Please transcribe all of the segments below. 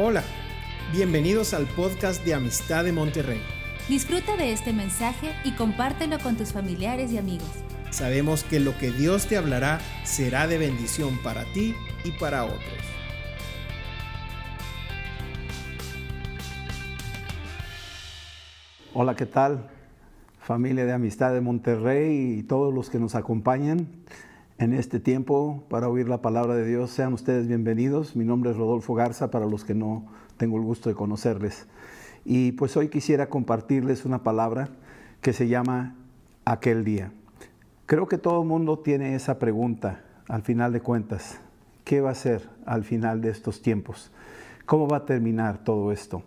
Hola, bienvenidos al podcast de Amistad de Monterrey. Disfruta de este mensaje y compártelo con tus familiares y amigos. Sabemos que lo que Dios te hablará será de bendición para ti y para otros. Hola, ¿qué tal? Familia de Amistad de Monterrey y todos los que nos acompañan en este tiempo para oír la palabra de Dios. Sean ustedes bienvenidos. Mi nombre es Rodolfo Garza, para los que no tengo el gusto de conocerles. Y pues hoy quisiera compartirles una palabra que se llama aquel día. Creo que todo el mundo tiene esa pregunta al final de cuentas. ¿Qué va a ser al final de estos tiempos? ¿Cómo va a terminar todo esto?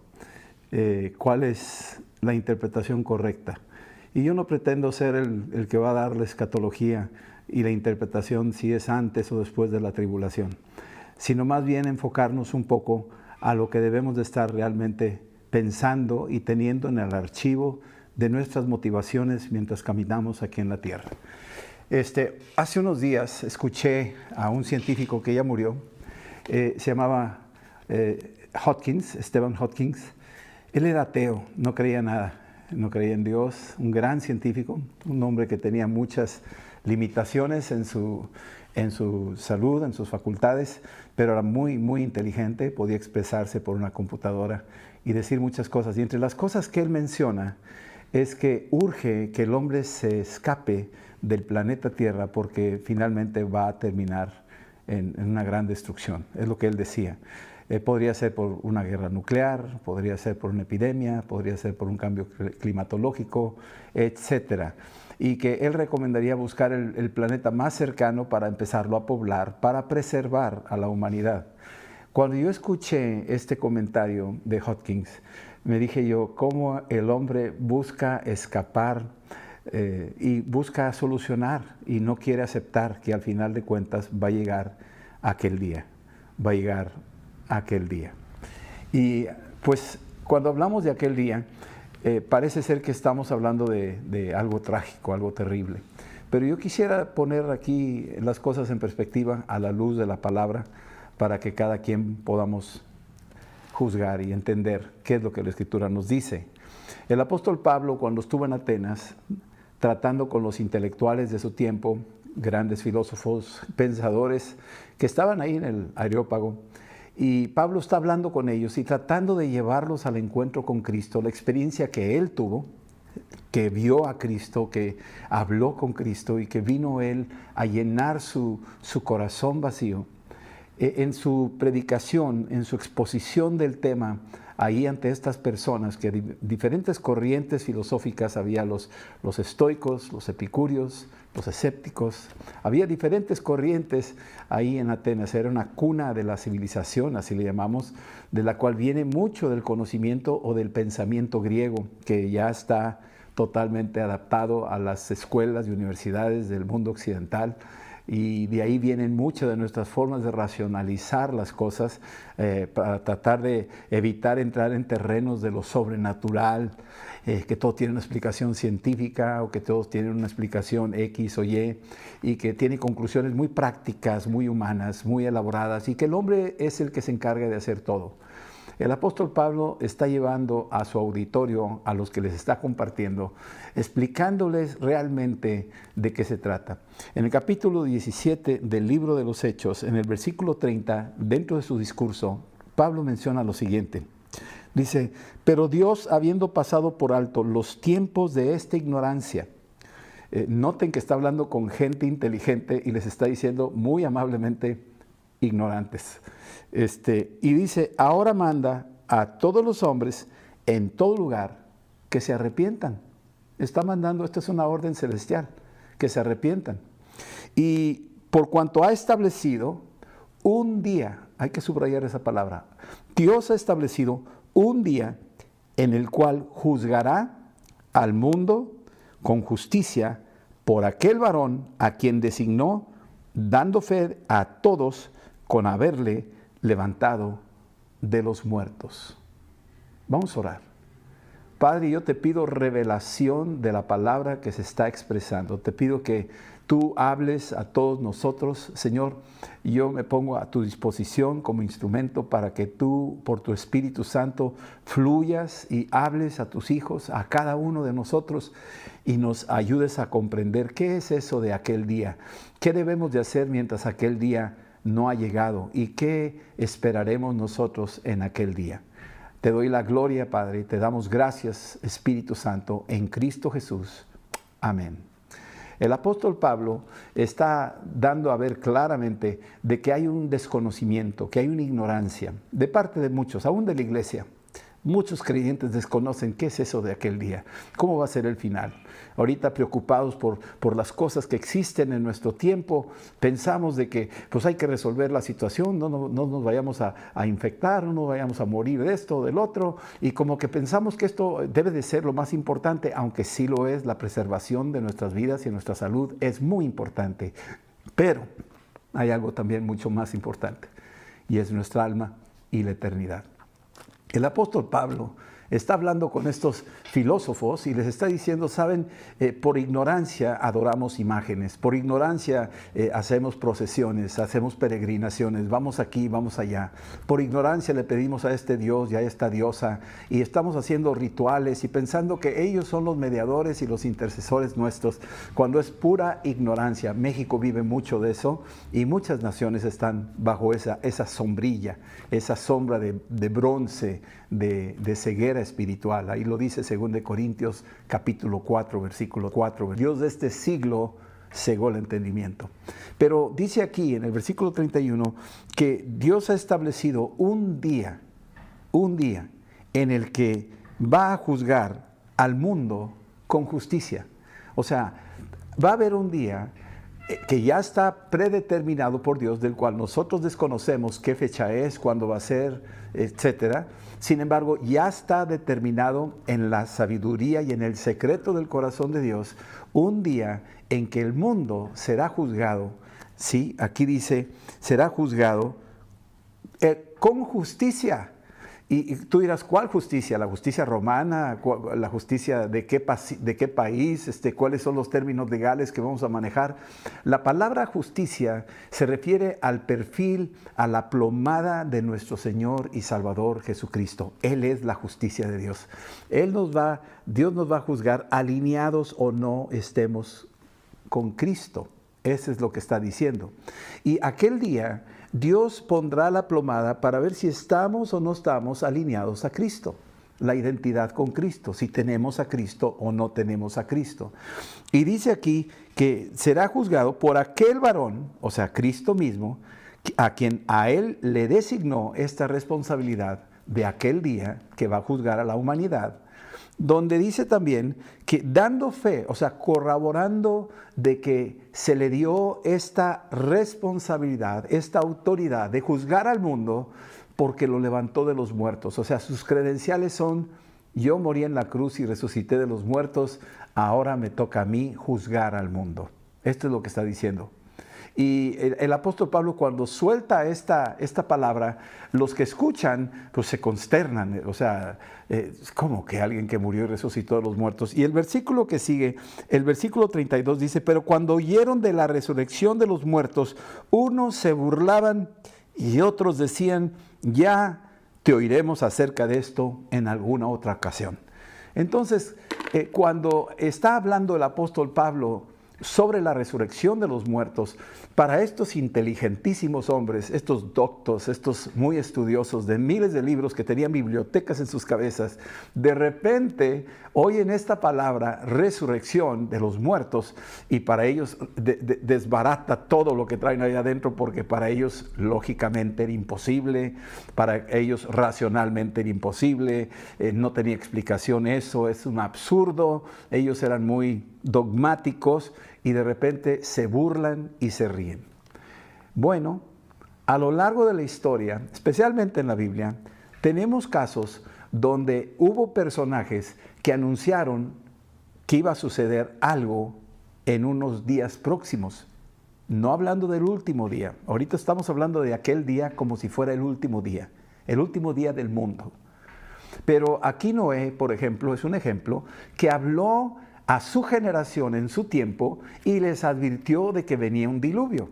Eh, ¿Cuál es la interpretación correcta? Y yo no pretendo ser el, que va a dar la y la interpretación si es antes o después de la tribulación, sino más bien enfocarnos un poco a lo que debemos de estar realmente pensando y teniendo en el archivo de nuestras motivaciones mientras caminamos aquí en la tierra. Este, hace unos días escuché a un científico que ya murió, eh, se llamaba eh, Hopkins, Stephen Hopkins. Él era ateo, no creía nada, no creía en Dios, un gran científico, un hombre que tenía muchas limitaciones en su, en su salud, en sus facultades, pero era muy, muy inteligente, podía expresarse por una computadora y decir muchas cosas. Y entre las cosas que él menciona es que urge que el hombre se escape del planeta Tierra porque finalmente va a terminar en, una gran destrucción. Es lo que él decía. Eh, podría ser por una guerra nuclear, podría ser por una epidemia, podría ser por un cambio climatológico, etcétera y que él recomendaría buscar el, planeta más cercano para empezarlo a poblar, para preservar a la humanidad. Cuando yo escuché este comentario de Hopkins, me dije yo, cómo el hombre busca escapar eh, y busca solucionar y no quiere aceptar que al final de cuentas va a llegar aquel día, va a llegar aquel día. Y pues cuando hablamos de aquel día, eh, parece ser que estamos hablando de, algo trágico, algo terrible. Pero yo quisiera poner aquí las cosas en perspectiva a la luz de la palabra para que cada quien podamos juzgar y entender qué es lo que la Escritura nos dice. El apóstol Pablo, cuando estuvo en Atenas, tratando con los intelectuales de su tiempo, grandes filósofos, pensadores, que estaban ahí en el Areópago, y Pablo está hablando con ellos y tratando de llevarlos al encuentro con Cristo, la experiencia que él tuvo, que vio a Cristo, que habló con Cristo y que vino él a llenar su, su corazón vacío. E, en su predicación, en su exposición del tema, ahí ante estas personas, que diferentes corrientes filosóficas había los, los estoicos, los epicúreos, los escépticos, había diferentes corrientes ahí en Atenas, era una cuna de la civilización, así le llamamos, de la cual viene mucho del conocimiento o del pensamiento griego, que ya está totalmente adaptado a las escuelas y universidades del mundo occidental y de ahí vienen muchas de nuestras formas de racionalizar las cosas eh, para tratar de evitar entrar en terrenos de lo sobrenatural, eh, que todo tiene una explicación científica o que todos tienen una explicación X o Y y que tiene conclusiones muy prácticas, muy humanas, muy elaboradas y que el hombre es el que se encarga de hacer todo. El apóstol Pablo está llevando a su auditorio, a los que les está compartiendo, explicándoles realmente de qué se trata. En el capítulo 17 del libro de los Hechos, en el versículo 30, dentro de su discurso, Pablo menciona lo siguiente. Dice, pero Dios habiendo pasado por alto los tiempos de esta ignorancia, eh, noten que está hablando con gente inteligente y les está diciendo muy amablemente ignorantes. Este, y dice, ahora manda a todos los hombres en todo lugar que se arrepientan. Está mandando, esta es una orden celestial, que se arrepientan. Y por cuanto ha establecido un día, hay que subrayar esa palabra, Dios ha establecido un día en el cual juzgará al mundo con justicia por aquel varón a quien designó, dando fe a todos con haberle levantado de los muertos. Vamos a orar. Padre, yo te pido revelación de la palabra que se está expresando. Te pido que tú hables a todos nosotros, Señor. Yo me pongo a tu disposición como instrumento para que tú, por tu Espíritu Santo, fluyas y hables a tus hijos, a cada uno de nosotros, y nos ayudes a comprender qué es eso de aquel día, qué debemos de hacer mientras aquel día no ha llegado y qué esperaremos nosotros en aquel día. Te doy la gloria, Padre, te damos gracias, Espíritu Santo, en Cristo Jesús. Amén. El apóstol Pablo está dando a ver claramente de que hay un desconocimiento, que hay una ignorancia de parte de muchos, aún de la iglesia, Muchos creyentes desconocen qué es eso de aquel día, cómo va a ser el final. Ahorita preocupados por, por las cosas que existen en nuestro tiempo, pensamos de que pues hay que resolver la situación, no, no, nos vayamos a, a, infectar, no nos vayamos a morir de esto o del otro, y como que pensamos que esto debe de ser lo más importante, aunque sí lo es, la preservación de nuestras vidas y nuestra salud es muy importante. Pero hay algo también mucho más importante, y es nuestra alma y la eternidad. El apóstol Pablo está hablando con estos filósofos y les está diciendo, saben, eh, por ignorancia adoramos imágenes, por ignorancia eh, hacemos procesiones, hacemos peregrinaciones, vamos aquí, vamos allá. Por ignorancia le pedimos a este Dios y a esta diosa y estamos haciendo rituales y pensando que ellos son los mediadores y los intercesores nuestros, cuando es pura ignorancia. México vive mucho de eso y muchas naciones están bajo esa, esa sombrilla, esa sombra de, bronce, de, de ceguera espiritual. Ahí lo dice 2 Corintios capítulo 4, versículo 4. Dios de este siglo cegó el entendimiento. Pero dice aquí en el versículo 31 que Dios ha establecido un día, un día en el que va a juzgar al mundo con justicia. O sea, va a haber un día eh, que ya está predeterminado por Dios, del cual nosotros desconocemos qué fecha es, cuándo va a ser, etcétera. Sin embargo, ya está determinado en la sabiduría y en el secreto del corazón de Dios un día en que el mundo será juzgado. Sí, aquí dice, será juzgado eh, con justicia. Y, tú dirás, ¿cuál justicia? ¿La justicia romana? ¿La justicia de qué, país? Este, ¿Cuáles son los términos legales que vamos a manejar? La palabra justicia se refiere al perfil, a la plomada de nuestro Señor y Salvador Jesucristo. Él es la justicia de Dios. Él nos va, Dios nos va a juzgar alineados o no estemos con Cristo. Eso es lo que está diciendo. Y aquel día Dios pondrá la plomada para ver si estamos o no estamos alineados a Cristo, la identidad con Cristo, si tenemos a Cristo o no tenemos a Cristo. Y dice aquí que será juzgado por aquel varón, o sea, Cristo mismo, a quien a él le designó esta responsabilidad de aquel día que va a juzgar a la humanidad donde dice también que dando fe, o sea, corroborando de que se le dio esta responsabilidad, esta autoridad de juzgar al mundo porque lo levantó de los muertos. O sea, sus credenciales son, yo morí en la cruz y resucité de los muertos, ahora me toca a mí juzgar al mundo. Esto es lo que está diciendo. Y el, apóstol Pablo cuando suelta esta, esta palabra, los que escuchan pues se consternan, o sea, eh, como que alguien que murió y resucitó de los muertos. Y el versículo que sigue, el versículo 32 dice, pero cuando oyeron de la resurrección de los muertos, unos se burlaban y otros decían, ya te oiremos acerca de esto en alguna otra ocasión. Entonces, eh, cuando está hablando el apóstol Pablo sobre la resurrección de los muertos, para estos inteligentísimos hombres, estos doctos, estos muy estudiosos de miles de libros que tenían bibliotecas en sus cabezas, de repente oyen esta palabra resurrección de los muertos y para ellos desbarata todo lo que traen ahí adentro porque para ellos lógicamente era imposible, para ellos racionalmente era imposible, eh, no tenía explicación eso, es un absurdo, ellos eran muy dogmáticos y de repente se burlan y se ríen. Bueno, a lo largo de la historia, especialmente en la Biblia, tenemos casos donde hubo personajes que anunciaron que iba a suceder algo en unos días próximos. No hablando del último día, ahorita estamos hablando de aquel día como si fuera el último día, el último día del mundo. Pero aquí Noé, por ejemplo, es un ejemplo que habló a su generación en su tiempo y les advirtió de que venía un diluvio.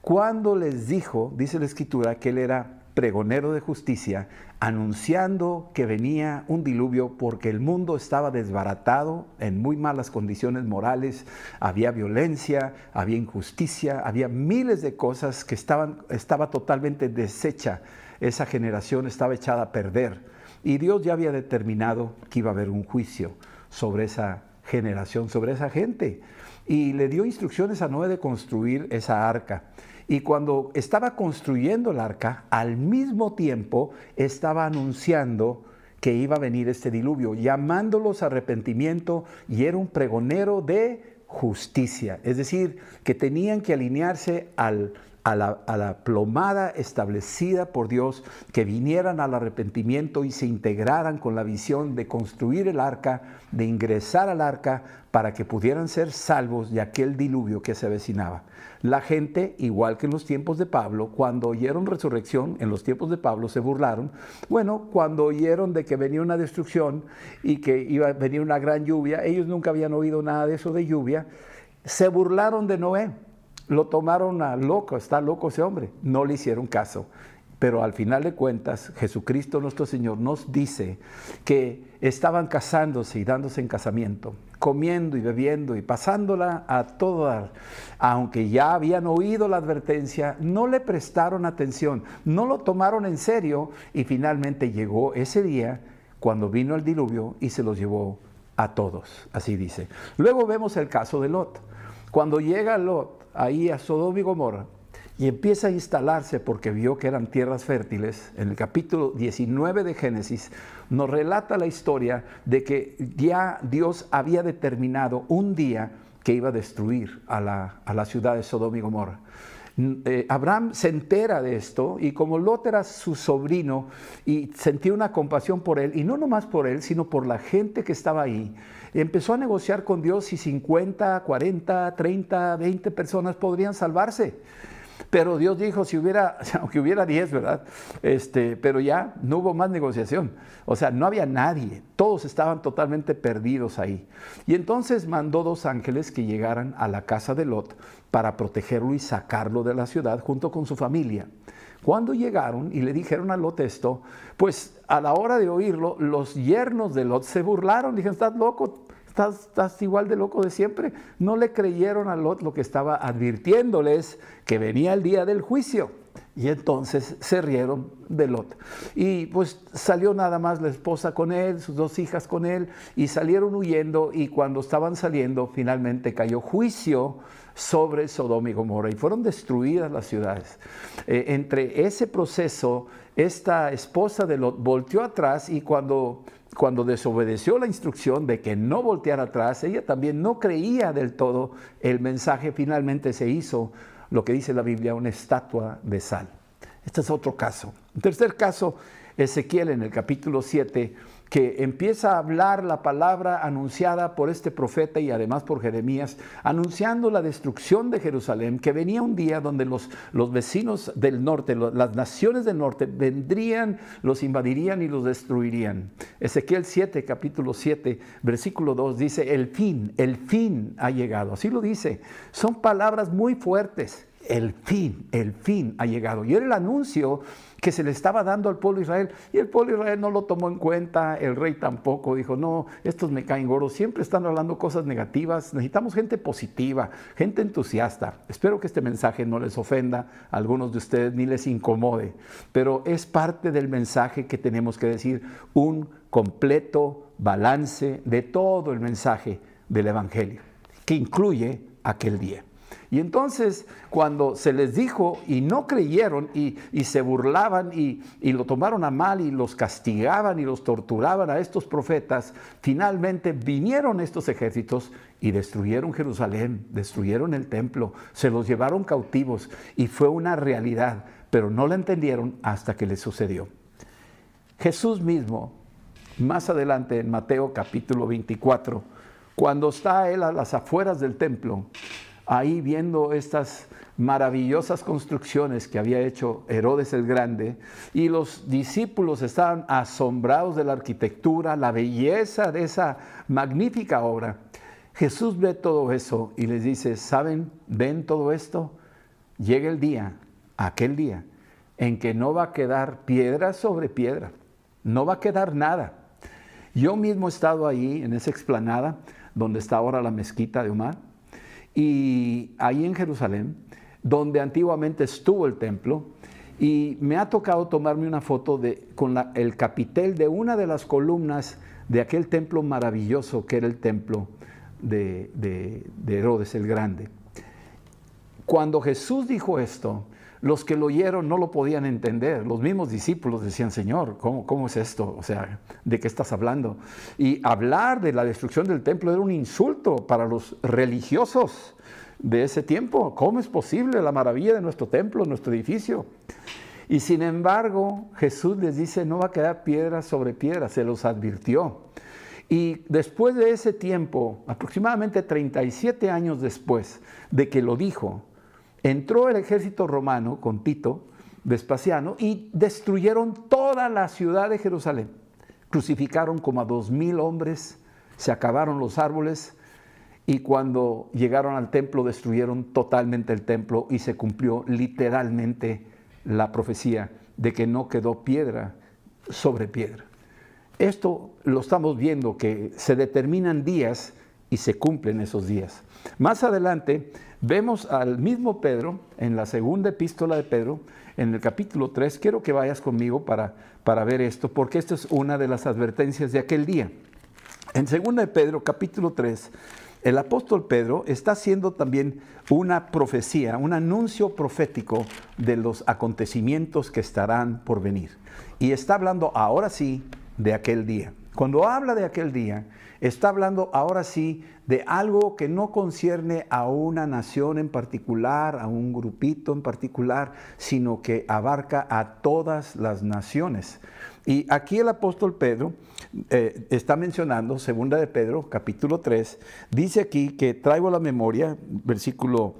Cuando les dijo, dice la escritura, que él era pregonero de justicia, anunciando que venía un diluvio porque el mundo estaba desbaratado en muy malas condiciones morales, había violencia, había injusticia, había miles de cosas que estaban, estaba totalmente deshecha, esa generación estaba echada a perder y Dios ya había determinado que iba a haber un juicio sobre esa generación, sobre esa gente y le dio instrucciones a Noé de construir esa arca. Y cuando estaba construyendo el arca, al mismo tiempo estaba anunciando que iba a venir este diluvio, llamándolos a arrepentimiento y era un pregonero de justicia. Es decir, que tenían que alinearse al, a la, plomada establecida por Dios, que vinieran al arrepentimiento y se integraran con la visión de construir el arca, de ingresar al arca para que pudieran ser salvos de aquel diluvio que se avecinaba. La gente, igual que en los tiempos de Pablo, cuando oyeron resurrección, en los tiempos de Pablo se burlaron. Bueno, cuando oyeron de que venía una destrucción y que iba a venir una gran lluvia, ellos nunca habían oído nada de eso de lluvia, se burlaron de Noé lo tomaron a loco, está loco ese hombre, no le hicieron caso. Pero al final de cuentas, Jesucristo nuestro Señor nos dice que estaban casándose y dándose en casamiento, comiendo y bebiendo y pasándola a todo dar. Aunque ya habían oído la advertencia, no le prestaron atención, no lo tomaron en serio y finalmente llegó ese día cuando vino el diluvio y se los llevó a todos, así dice. Luego vemos el caso de Lot. Cuando llega Lot, ahí a Sodoma y Gomorra y empieza a instalarse porque vio que eran tierras fértiles, en el capítulo 19 de Génesis nos relata la historia de que ya Dios había determinado un día que iba a destruir a la, ciudad de Sodoma y Gomorra. Eh, Abraham se entera de esto y como Lot era su sobrino y sentía una compasión por él, y no nomás por él, sino por la gente que estaba ahí, empezó a negociar con Dios si 50, 40, 30, 20 personas podrían salvarse. Pero Dios dijo, si hubiera, aunque hubiera 10, ¿verdad? Este, pero ya no hubo más negociación. O sea, no había nadie. Todos estaban totalmente perdidos ahí. Y entonces mandó dos ángeles que llegaran a la casa de Lot para protegerlo y sacarlo de la ciudad junto con su familia. Cuando llegaron y le dijeron a Lot esto, pues a la hora de oírlo, los yernos de Lot se burlaron. Dijeron, estás loco, estás, igual de loco de siempre. No le creyeron a Lot lo que estaba advirtiéndoles que venía el día del juicio. Y entonces se rieron de Lot. Y pues salió nada más la esposa con él, sus dos hijas con él, y salieron huyendo. Y cuando estaban saliendo, finalmente cayó juicio sobre Sodoma y Gomorra y fueron destruidas las ciudades. Eh, entre ese proceso, esta esposa de Lot volteó atrás y cuando cuando desobedeció la instrucción de que no volteara atrás, ella también no creía del todo el mensaje, finalmente se hizo lo que dice la Biblia, una estatua de sal. Este es otro caso. Un tercer caso, Ezequiel en el capítulo 7 que empieza a hablar la palabra anunciada por este profeta y además por Jeremías, anunciando la destrucción de Jerusalén, que venía un día donde los, los vecinos del norte, las naciones del norte, vendrían, los invadirían y los destruirían. Ezequiel 7, capítulo 7, versículo 2 dice, el fin, el fin ha llegado. Así lo dice. Son palabras muy fuertes. El fin, el fin ha llegado. Y era el anuncio que se le estaba dando al pueblo Israel. Y el pueblo Israel no lo tomó en cuenta, el rey tampoco, dijo, no, estos me caen gordos, siempre están hablando cosas negativas, necesitamos gente positiva, gente entusiasta. Espero que este mensaje no les ofenda a algunos de ustedes ni les incomode, pero es parte del mensaje que tenemos que decir, un completo balance de todo el mensaje del Evangelio, que incluye aquel día. Y entonces cuando se les dijo y no creyeron y, se burlaban y, lo tomaron a mal y los castigaban y los torturaban a estos profetas, finalmente vinieron estos ejércitos y destruyeron Jerusalén, destruyeron el templo, se los llevaron cautivos y fue una realidad, pero no la entendieron hasta que les sucedió. Jesús mismo, más adelante en Mateo capítulo 24, cuando está él a las afueras del templo, ahí viendo estas maravillosas construcciones que había hecho Herodes el Grande y los discípulos estaban asombrados de la arquitectura, la belleza de esa magnífica obra. Jesús ve todo eso y les dice, ¿saben? ¿Ven todo esto? Llega el día, aquel día, en que no va a quedar piedra sobre piedra, no va a quedar nada. Yo mismo he estado ahí, en esa explanada, donde está ahora la mezquita de Omar, y ahí en Jerusalén, donde antiguamente estuvo el templo, y me ha tocado tomarme una foto de, con el capitel de una de las columnas de aquel templo maravilloso que era el templo de, de Herodes el Grande. Cuando Jesús dijo esto, los que lo oyeron no lo podían entender. Los mismos discípulos decían, Señor, ¿cómo, ¿cómo, es esto? O sea, ¿de qué estás hablando? Y hablar de la destrucción del templo era un insulto para los religiosos de ese tiempo. ¿Cómo es posible la maravilla de nuestro templo, nuestro edificio? Y sin embargo, Jesús les dice, no va a quedar piedra sobre piedra, se los advirtió. Y después de ese tiempo, aproximadamente 37 años después de que lo dijo, entró el ejército romano con Tito, Vespasiano, y destruyeron toda la ciudad de Jerusalén. Crucificaron como a dos mil hombres, se acabaron los árboles, y cuando llegaron al templo destruyeron totalmente el templo y se cumplió literalmente la profecía de que no quedó piedra sobre piedra. Esto lo estamos viendo, que se determinan días y se cumplen esos días. Más adelante Vemos al mismo Pedro en la segunda epístola de Pedro, en el capítulo 3. Quiero que vayas conmigo para, para ver esto, porque esta es una de las advertencias de aquel día. En segunda de Pedro, capítulo 3, el apóstol Pedro está haciendo también una profecía, un anuncio profético de los acontecimientos que estarán por venir. Y está hablando ahora sí de aquel día. Cuando habla de aquel día, está hablando ahora sí de algo que no concierne a una nación en particular, a un grupito en particular, sino que abarca a todas las naciones. Y aquí el apóstol Pedro eh, está mencionando, segunda de Pedro, capítulo 3, dice aquí que traigo la memoria, versículo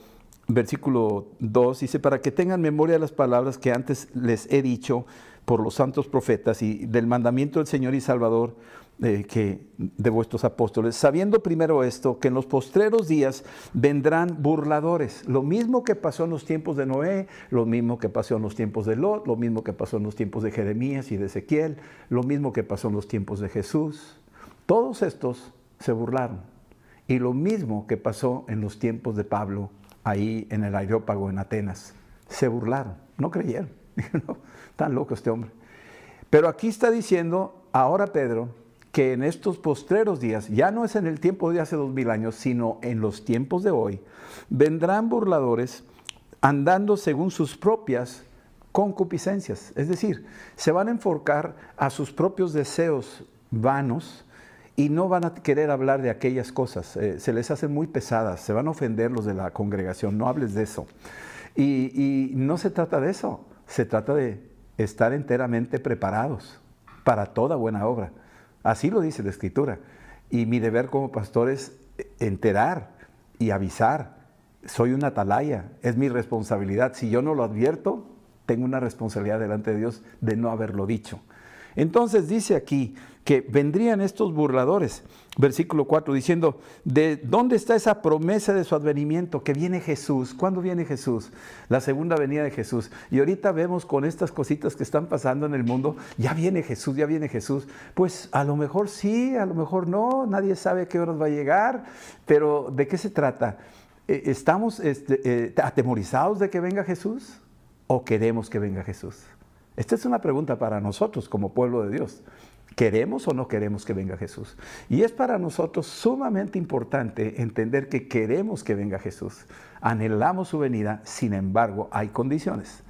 versículo 2, dice, para que tengan memoria de las palabras que antes les he dicho por los santos profetas y del mandamiento del Señor y Salvador eh, que, de vuestros apóstoles, sabiendo primero esto, que en los postreros días vendrán burladores. Lo mismo que pasó en los tiempos de Noé, lo mismo que pasó en los tiempos de Lot, lo mismo que pasó en los tiempos de Jeremías y de Ezequiel, lo mismo que pasó en los tiempos de Jesús. Todos estos se burlaron. Y lo mismo que pasó en los tiempos de Pablo, ahí en el Areópago en Atenas. Se burlaron, no creyeron. Tan loco este hombre. Pero aquí está diciendo ahora Pedro que en estos postreros días, ya no es en el tiempo de hace dos mil años, sino en los tiempos de hoy, vendrán burladores andando según sus propias concupiscencias. Es decir, se van a enforcar a sus propios deseos vanos y no van a querer hablar de aquellas cosas. Eh, se les hacen muy pesadas, se van a ofender los de la congregación, no hables de eso. y no se trata de eso, se trata de estar enteramente preparados para toda buena obra. Así lo dice la Escritura. Y mi deber como pastor es enterar y avisar. Soy una atalaya, es mi responsabilidad. Si yo no lo advierto, tengo una responsabilidad delante de Dios de no haberlo dicho. Entonces dice aquí que vendrían estos burladores, versículo 4, diciendo, ¿de dónde está esa promesa de su advenimiento? Que viene Jesús. ¿Cuándo viene Jesús? La segunda venida de Jesús. Y ahorita vemos con estas cositas que están pasando en el mundo, ya viene Jesús, ya viene Jesús. Pues a lo mejor sí, a lo mejor no, nadie sabe a qué horas va a llegar, pero ¿de qué se trata? Eh, ¿Estamos este, eh, atemorizados de que venga Jesús o queremos que venga Jesús? Esta es una pregunta para nosotros como pueblo de Dios. ¿Queremos o no queremos que venga Jesús? Y es para nosotros sumamente importante entender que queremos que venga Jesús. Anhelamos su venida, sin embargo, hay condiciones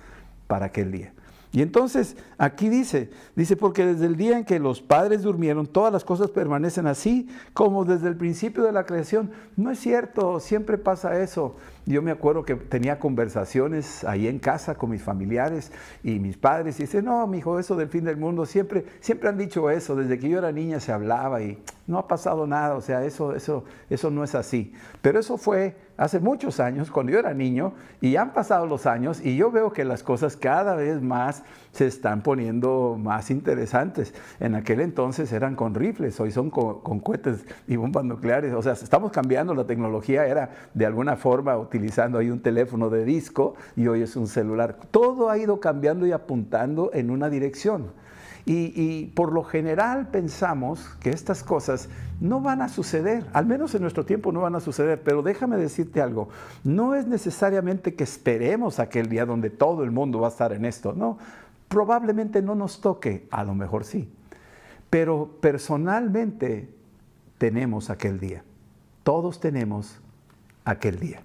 para aquel día. Y entonces aquí dice, dice, porque desde el día en que los padres durmieron, todas las cosas permanecen así como desde el principio de la creación. No es cierto, siempre pasa eso. Yo me acuerdo que tenía conversaciones ahí en casa con mis familiares y mis padres y dice, no, mi hijo, eso del fin del mundo, siempre, siempre han dicho eso, desde que yo era niña se hablaba y no ha pasado nada, o sea, eso, eso, eso no es así. Pero eso fue hace muchos años, cuando yo era niño, y han pasado los años, y yo veo que las cosas cada vez más se están poniendo más interesantes. En aquel entonces eran con rifles, hoy son con, cohetes y bombas nucleares. O sea, estamos cambiando, la tecnología era de alguna forma utilizando ahí un teléfono de disco y hoy es un celular. Todo ha ido cambiando y apuntando en una dirección. Y, por lo general pensamos que estas cosas no van a suceder, al menos en nuestro tiempo no van a suceder, pero déjame decirte algo, no es necesariamente que esperemos aquel día donde todo el mundo va a estar en esto, no, probablemente no nos toque, a lo mejor sí, pero personalmente tenemos aquel día, todos tenemos aquel día,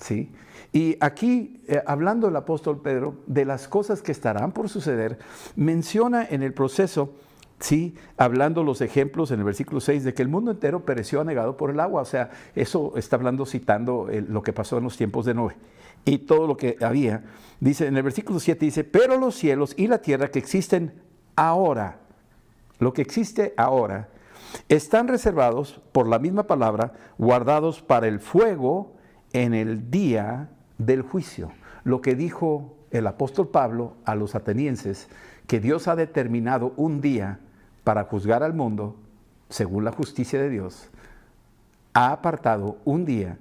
¿sí? Y aquí, eh, hablando el apóstol Pedro de las cosas que estarán por suceder, menciona en el proceso, sí, hablando los ejemplos en el versículo 6 de que el mundo entero pereció anegado por el agua. O sea, eso está hablando, citando eh, lo que pasó en los tiempos de Noé y todo lo que había. Dice en el versículo 7, dice, pero los cielos y la tierra que existen ahora, lo que existe ahora, están reservados por la misma palabra, guardados para el fuego en el día del juicio. Lo que dijo el apóstol Pablo a los atenienses, que Dios ha determinado un día para juzgar al mundo, según la justicia de Dios, ha apartado un día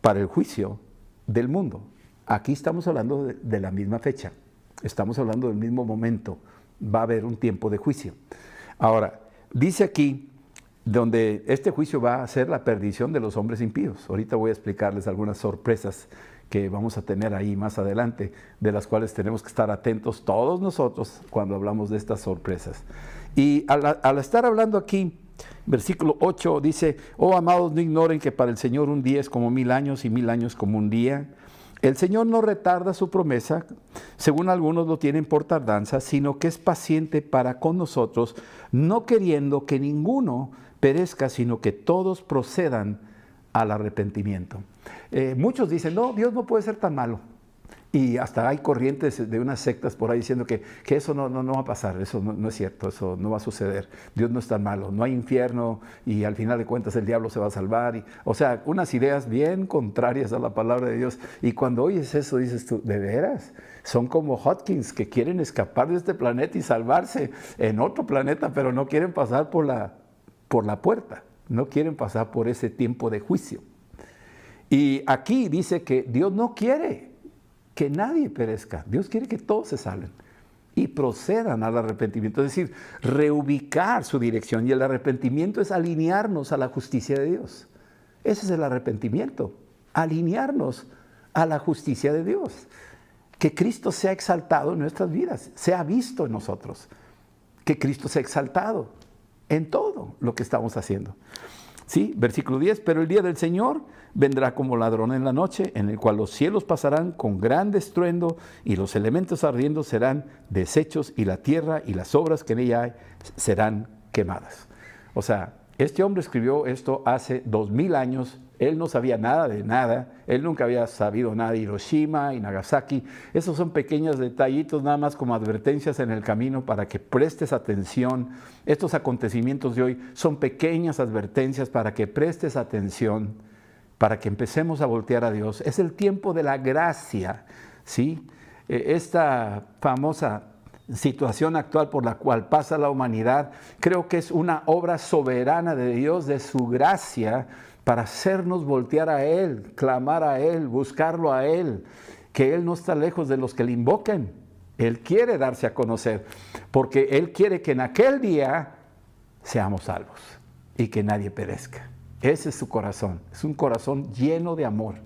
para el juicio del mundo. Aquí estamos hablando de, la misma fecha, estamos hablando del mismo momento, va a haber un tiempo de juicio. Ahora, dice aquí, donde este juicio va a ser la perdición de los hombres impíos. Ahorita voy a explicarles algunas sorpresas que vamos a tener ahí más adelante, de las cuales tenemos que estar atentos todos nosotros cuando hablamos de estas sorpresas. Y al, estar hablando aquí, versículo 8 dice, oh amados, no ignoren que para el Señor un día es como mil años y mil años como un día. El Señor no retarda su promesa, según algunos lo tienen por tardanza, sino que es paciente para con nosotros, no queriendo que ninguno perezca, sino que todos procedan al arrepentimiento. Eh, muchos dicen, no, Dios no puede ser tan malo. Y hasta hay corrientes de unas sectas por ahí diciendo que, eso no, no, va a pasar, eso no, es cierto, eso no va a suceder. Dios no es tan malo, no hay infierno y al final de cuentas el diablo se va a salvar. Y, o sea, unas ideas bien contrarias a la palabra de Dios. Y cuando oyes eso dices tú, ¿de veras? Son como Hopkins que quieren escapar de este planeta y salvarse en otro planeta, pero no quieren pasar por la, por la puerta, no quieren pasar por ese tiempo de juicio. Y aquí dice que Dios no quiere que nadie perezca, Dios quiere que todos se salven y procedan al arrepentimiento, es decir, reubicar su dirección. Y el arrepentimiento es alinearnos a la justicia de Dios. Ese es el arrepentimiento, alinearnos a la justicia de Dios. Que Cristo sea exaltado en nuestras vidas, sea visto en nosotros. Que Cristo sea exaltado en todo lo que estamos haciendo. Sí, versículo 10, pero el día del Señor vendrá como ladrón en la noche, en el cual los cielos pasarán con gran estruendo y los elementos ardiendo serán deshechos y la tierra y las obras que en ella hay serán quemadas. O sea, este hombre escribió esto hace dos mil años él no sabía nada de nada, él nunca había sabido nada de Hiroshima y Nagasaki. Esos son pequeños detallitos nada más como advertencias en el camino para que prestes atención. Estos acontecimientos de hoy son pequeñas advertencias para que prestes atención, para que empecemos a voltear a Dios. Es el tiempo de la gracia, ¿sí? E, esta famosa situación actual por la cual pasa la humanidad, creo que es una obra soberana de Dios, de su gracia, para hacernos voltear a Él, clamar a Él, buscarlo a Él, que Él no está lejos de los que le invoquen. Él quiere darse a conocer, porque Él quiere que en aquel día seamos salvos y que nadie perezca. Ese es su corazón, es un corazón lleno de amor.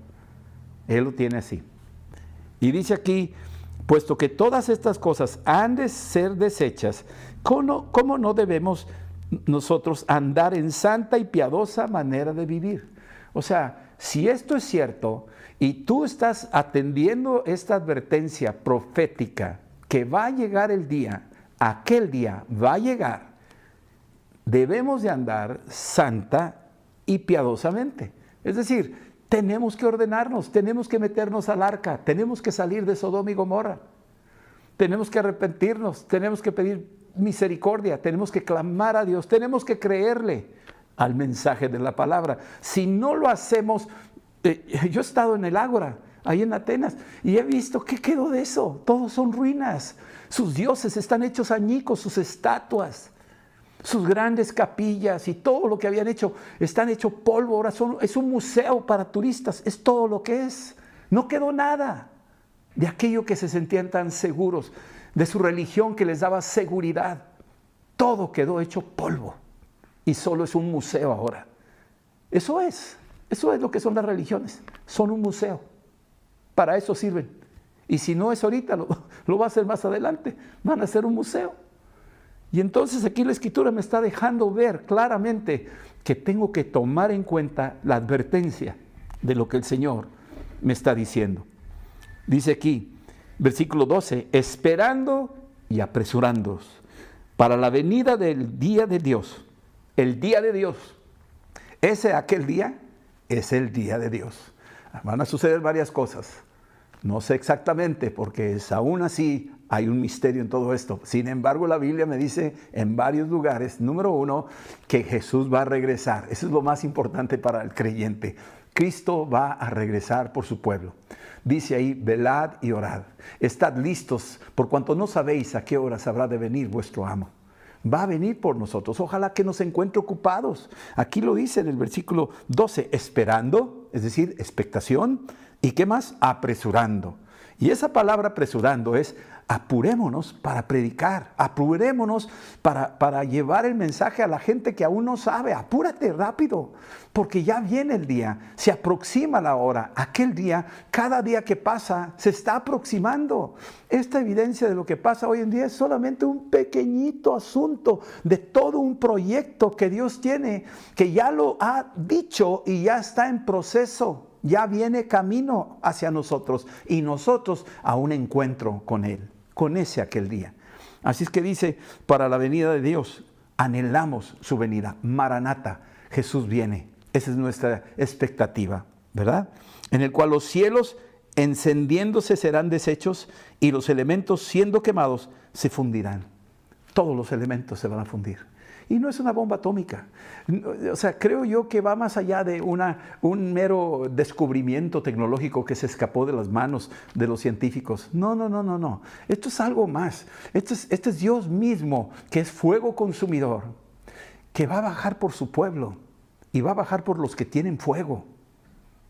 Él lo tiene así. Y dice aquí, puesto que todas estas cosas han de ser desechas, ¿cómo, cómo no debemos nosotros andar en santa y piadosa manera de vivir. O sea, si esto es cierto y tú estás atendiendo esta advertencia profética que va a llegar el día, aquel día va a llegar, debemos de andar santa y piadosamente. Es decir, Tenemos que ordenarnos, tenemos que meternos al arca, tenemos que salir de Sodoma y Gomorra, tenemos que arrepentirnos, tenemos que pedir misericordia, tenemos que clamar a Dios, tenemos que creerle al mensaje de la palabra. Si no lo hacemos, eh, yo he estado en el Ágora, ahí en Atenas, y he visto qué quedó de eso. Todos son ruinas. Sus dioses están hechos añicos, sus estatuas, sus grandes capillas y todo lo que habían hecho están hechos polvo. Ahora es un museo para turistas, es todo lo que es. No quedó nada de aquello que se sentían tan seguros, de su religión que les daba seguridad. Todo quedó hecho polvo y solo es un museo ahora. Eso es, eso es lo que son las religiones, son un museo. Para eso sirven. Y si no es ahorita, lo, lo va a hacer más adelante, van a ser un museo. Y entonces aquí la escritura me está dejando ver claramente que tengo que tomar en cuenta la advertencia de lo que el Señor me está diciendo. Dice aquí, versículo 12, esperando y apresurándoos para la venida del día de Dios. El día de Dios. Ese aquel día es el día de Dios. Van a suceder varias cosas. No sé exactamente porque es, aún así hay un misterio en todo esto. Sin embargo, la Biblia me dice en varios lugares, número uno, que Jesús va a regresar. Eso es lo más importante para el creyente. Cristo va a regresar por su pueblo. Dice ahí, velad y orad. Estad listos, por cuanto no sabéis a qué horas habrá de venir vuestro amo. Va a venir por nosotros. Ojalá que nos encuentre ocupados. Aquí lo dice en el versículo 12, esperando, es decir, expectación. ¿Y qué más? Apresurando. Y esa palabra apresurando es apurémonos para predicar, apurémonos para, para, llevar el mensaje a la gente que aún no sabe, apúrate rápido, porque ya viene el día, se aproxima la hora, aquel día, cada día que pasa, se está aproximando. Esta evidencia de lo que pasa hoy en día es solamente un pequeñito asunto de todo un proyecto que Dios tiene, que ya lo ha dicho y ya está en proceso. Ya viene camino hacia nosotros y nosotros a un encuentro con Él con ese aquel día. Así es que dice, para la venida de Dios, anhelamos su venida. Maranata, Jesús viene. Esa es nuestra expectativa, ¿verdad? En el cual los cielos encendiéndose serán deshechos y los elementos siendo quemados se fundirán. Todos los elementos se van a fundir. Y no es una bomba atómica. O sea, creo yo que va más allá de una, un mero descubrimiento tecnológico que se escapó de las manos de los científicos. No, no, no, no, no. Esto es algo más. Esto es, este es Dios mismo, que es fuego consumidor, que va a bajar por su pueblo y va a bajar por los que tienen fuego.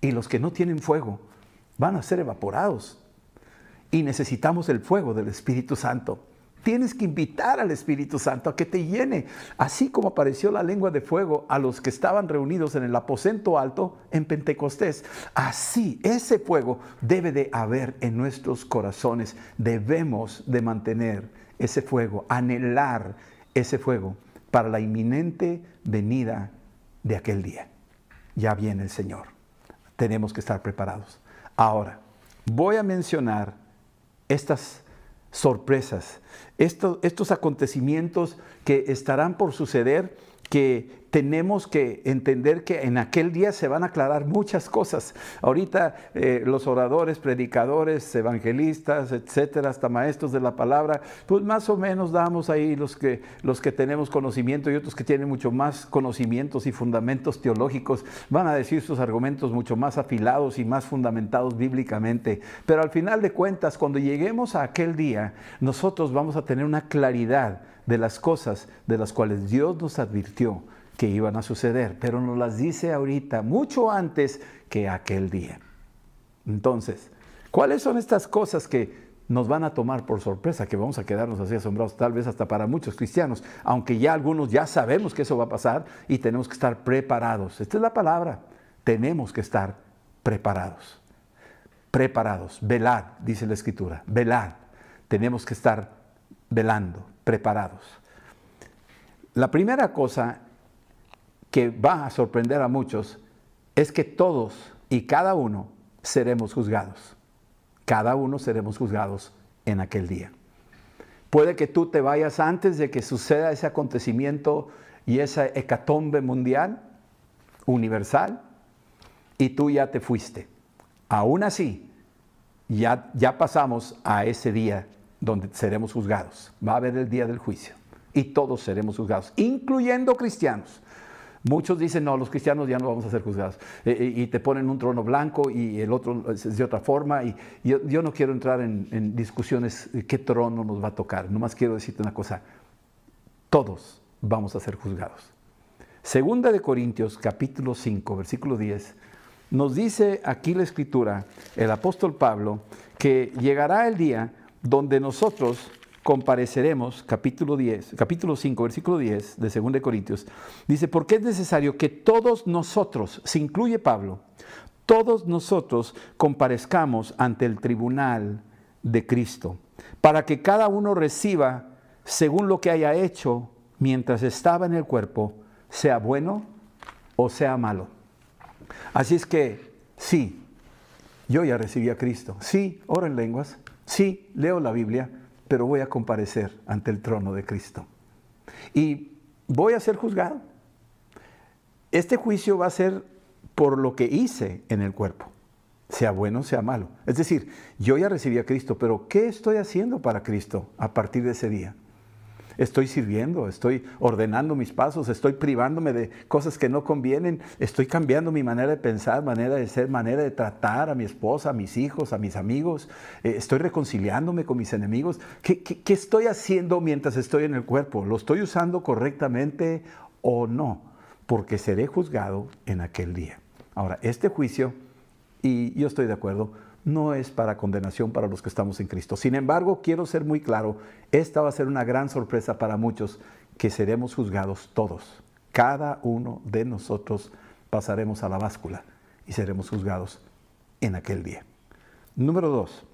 Y los que no tienen fuego van a ser evaporados. Y necesitamos el fuego del Espíritu Santo. Tienes que invitar al Espíritu Santo a que te llene, así como apareció la lengua de fuego a los que estaban reunidos en el aposento alto en Pentecostés. Así, ese fuego debe de haber en nuestros corazones. Debemos de mantener ese fuego, anhelar ese fuego para la inminente venida de aquel día. Ya viene el Señor. Tenemos que estar preparados. Ahora, voy a mencionar estas sorpresas, estos, acontecimientos que estarán por suceder que tenemos que entender que en aquel día se van a aclarar muchas cosas. Ahorita eh, los oradores, predicadores, evangelistas, etcétera, hasta maestros de la palabra, pues más o menos damos ahí los que, los que tenemos conocimiento y otros que tienen mucho más conocimientos y fundamentos teológicos, van a decir sus argumentos mucho más afilados y más fundamentados bíblicamente. Pero al final de cuentas, cuando lleguemos a aquel día, nosotros vamos a tener una claridad de las cosas de las cuales Dios nos advirtió que iban a suceder, pero nos las dice ahorita, mucho antes que aquel día. Entonces, ¿cuáles son estas cosas que nos van a tomar por sorpresa, que vamos a quedarnos así asombrados, tal vez hasta para muchos cristianos, aunque ya algunos ya sabemos que eso va a pasar y tenemos que estar preparados. Esta es la palabra, tenemos que estar preparados. Preparados, velad, dice la escritura, velad. Tenemos que estar velando, preparados. La primera cosa que va a sorprender a muchos es que todos y cada uno seremos juzgados. Cada uno seremos juzgados en aquel día. Puede que tú te vayas antes de que suceda ese acontecimiento y esa hecatombe mundial, universal, y tú ya te fuiste. Aún así, ya, ya pasamos a ese día donde seremos juzgados. Va a haber el día del juicio y todos seremos juzgados, incluyendo cristianos. Muchos dicen, no, los cristianos ya no vamos a ser juzgados. Eh, eh, y te ponen un trono blanco y el otro es de otra forma. Y yo, no quiero entrar en, discusiones qué trono nos va a tocar. Nomás quiero decirte una cosa. Todos vamos a ser juzgados. Segunda de Corintios, capítulo 5, versículo 10, nos dice aquí la escritura, el apóstol Pablo, que llegará el día donde nosotros compareceremos, capítulo 10, capítulo 5, versículo 10 de 2 de Corintios, dice, porque es necesario que todos nosotros, se incluye Pablo, todos nosotros comparezcamos ante el tribunal de Cristo, para que cada uno reciba según lo que haya hecho mientras estaba en el cuerpo, sea bueno o sea malo. Así es que, sí, yo ya recibí a Cristo, sí, oro en lenguas, sí, leo la Biblia, pero voy a comparecer ante el trono de Cristo. Y voy a ser juzgado. Este juicio va a ser por lo que hice en el cuerpo, sea bueno, sea malo. Es decir, yo ya recibí a Cristo, pero ¿qué estoy haciendo para Cristo a partir de ese día? Estoy sirviendo, estoy ordenando mis pasos, estoy privándome de cosas que no convienen, estoy cambiando mi manera de pensar, manera de ser, manera de tratar a mi esposa, a mis hijos, a mis amigos, eh, estoy reconciliándome con mis enemigos. ¿Qué, ¿Qué estoy haciendo mientras estoy en el cuerpo? ¿Lo estoy usando correctamente o no? Porque seré juzgado en aquel día. Ahora, este juicio, y yo estoy de acuerdo, no es para condenación para los que estamos en Cristo. Sin embargo, quiero ser muy claro, esta va a ser una gran sorpresa para muchos, que seremos juzgados todos. Cada uno de nosotros pasaremos a la báscula y seremos juzgados en aquel día. Número dos,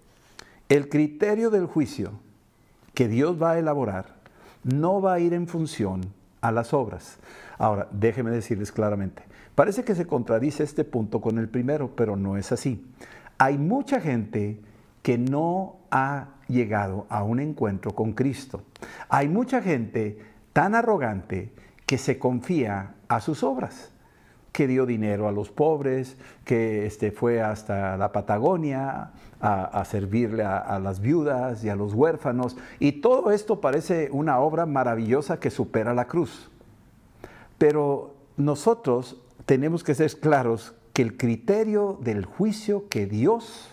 el criterio del juicio que Dios va a elaborar no va a ir en función a las obras. Ahora, déjenme decirles claramente, parece que se contradice este punto con el primero, pero no es así. Hay mucha gente que no ha llegado a un encuentro con Cristo. Hay mucha gente tan arrogante que se confía a sus obras, que dio dinero a los pobres, que este, fue hasta la Patagonia a, servirle a, a las viudas y a los huérfanos. Y todo esto parece una obra maravillosa que supera la cruz. Pero nosotros tenemos que ser claros que el criterio del juicio que Dios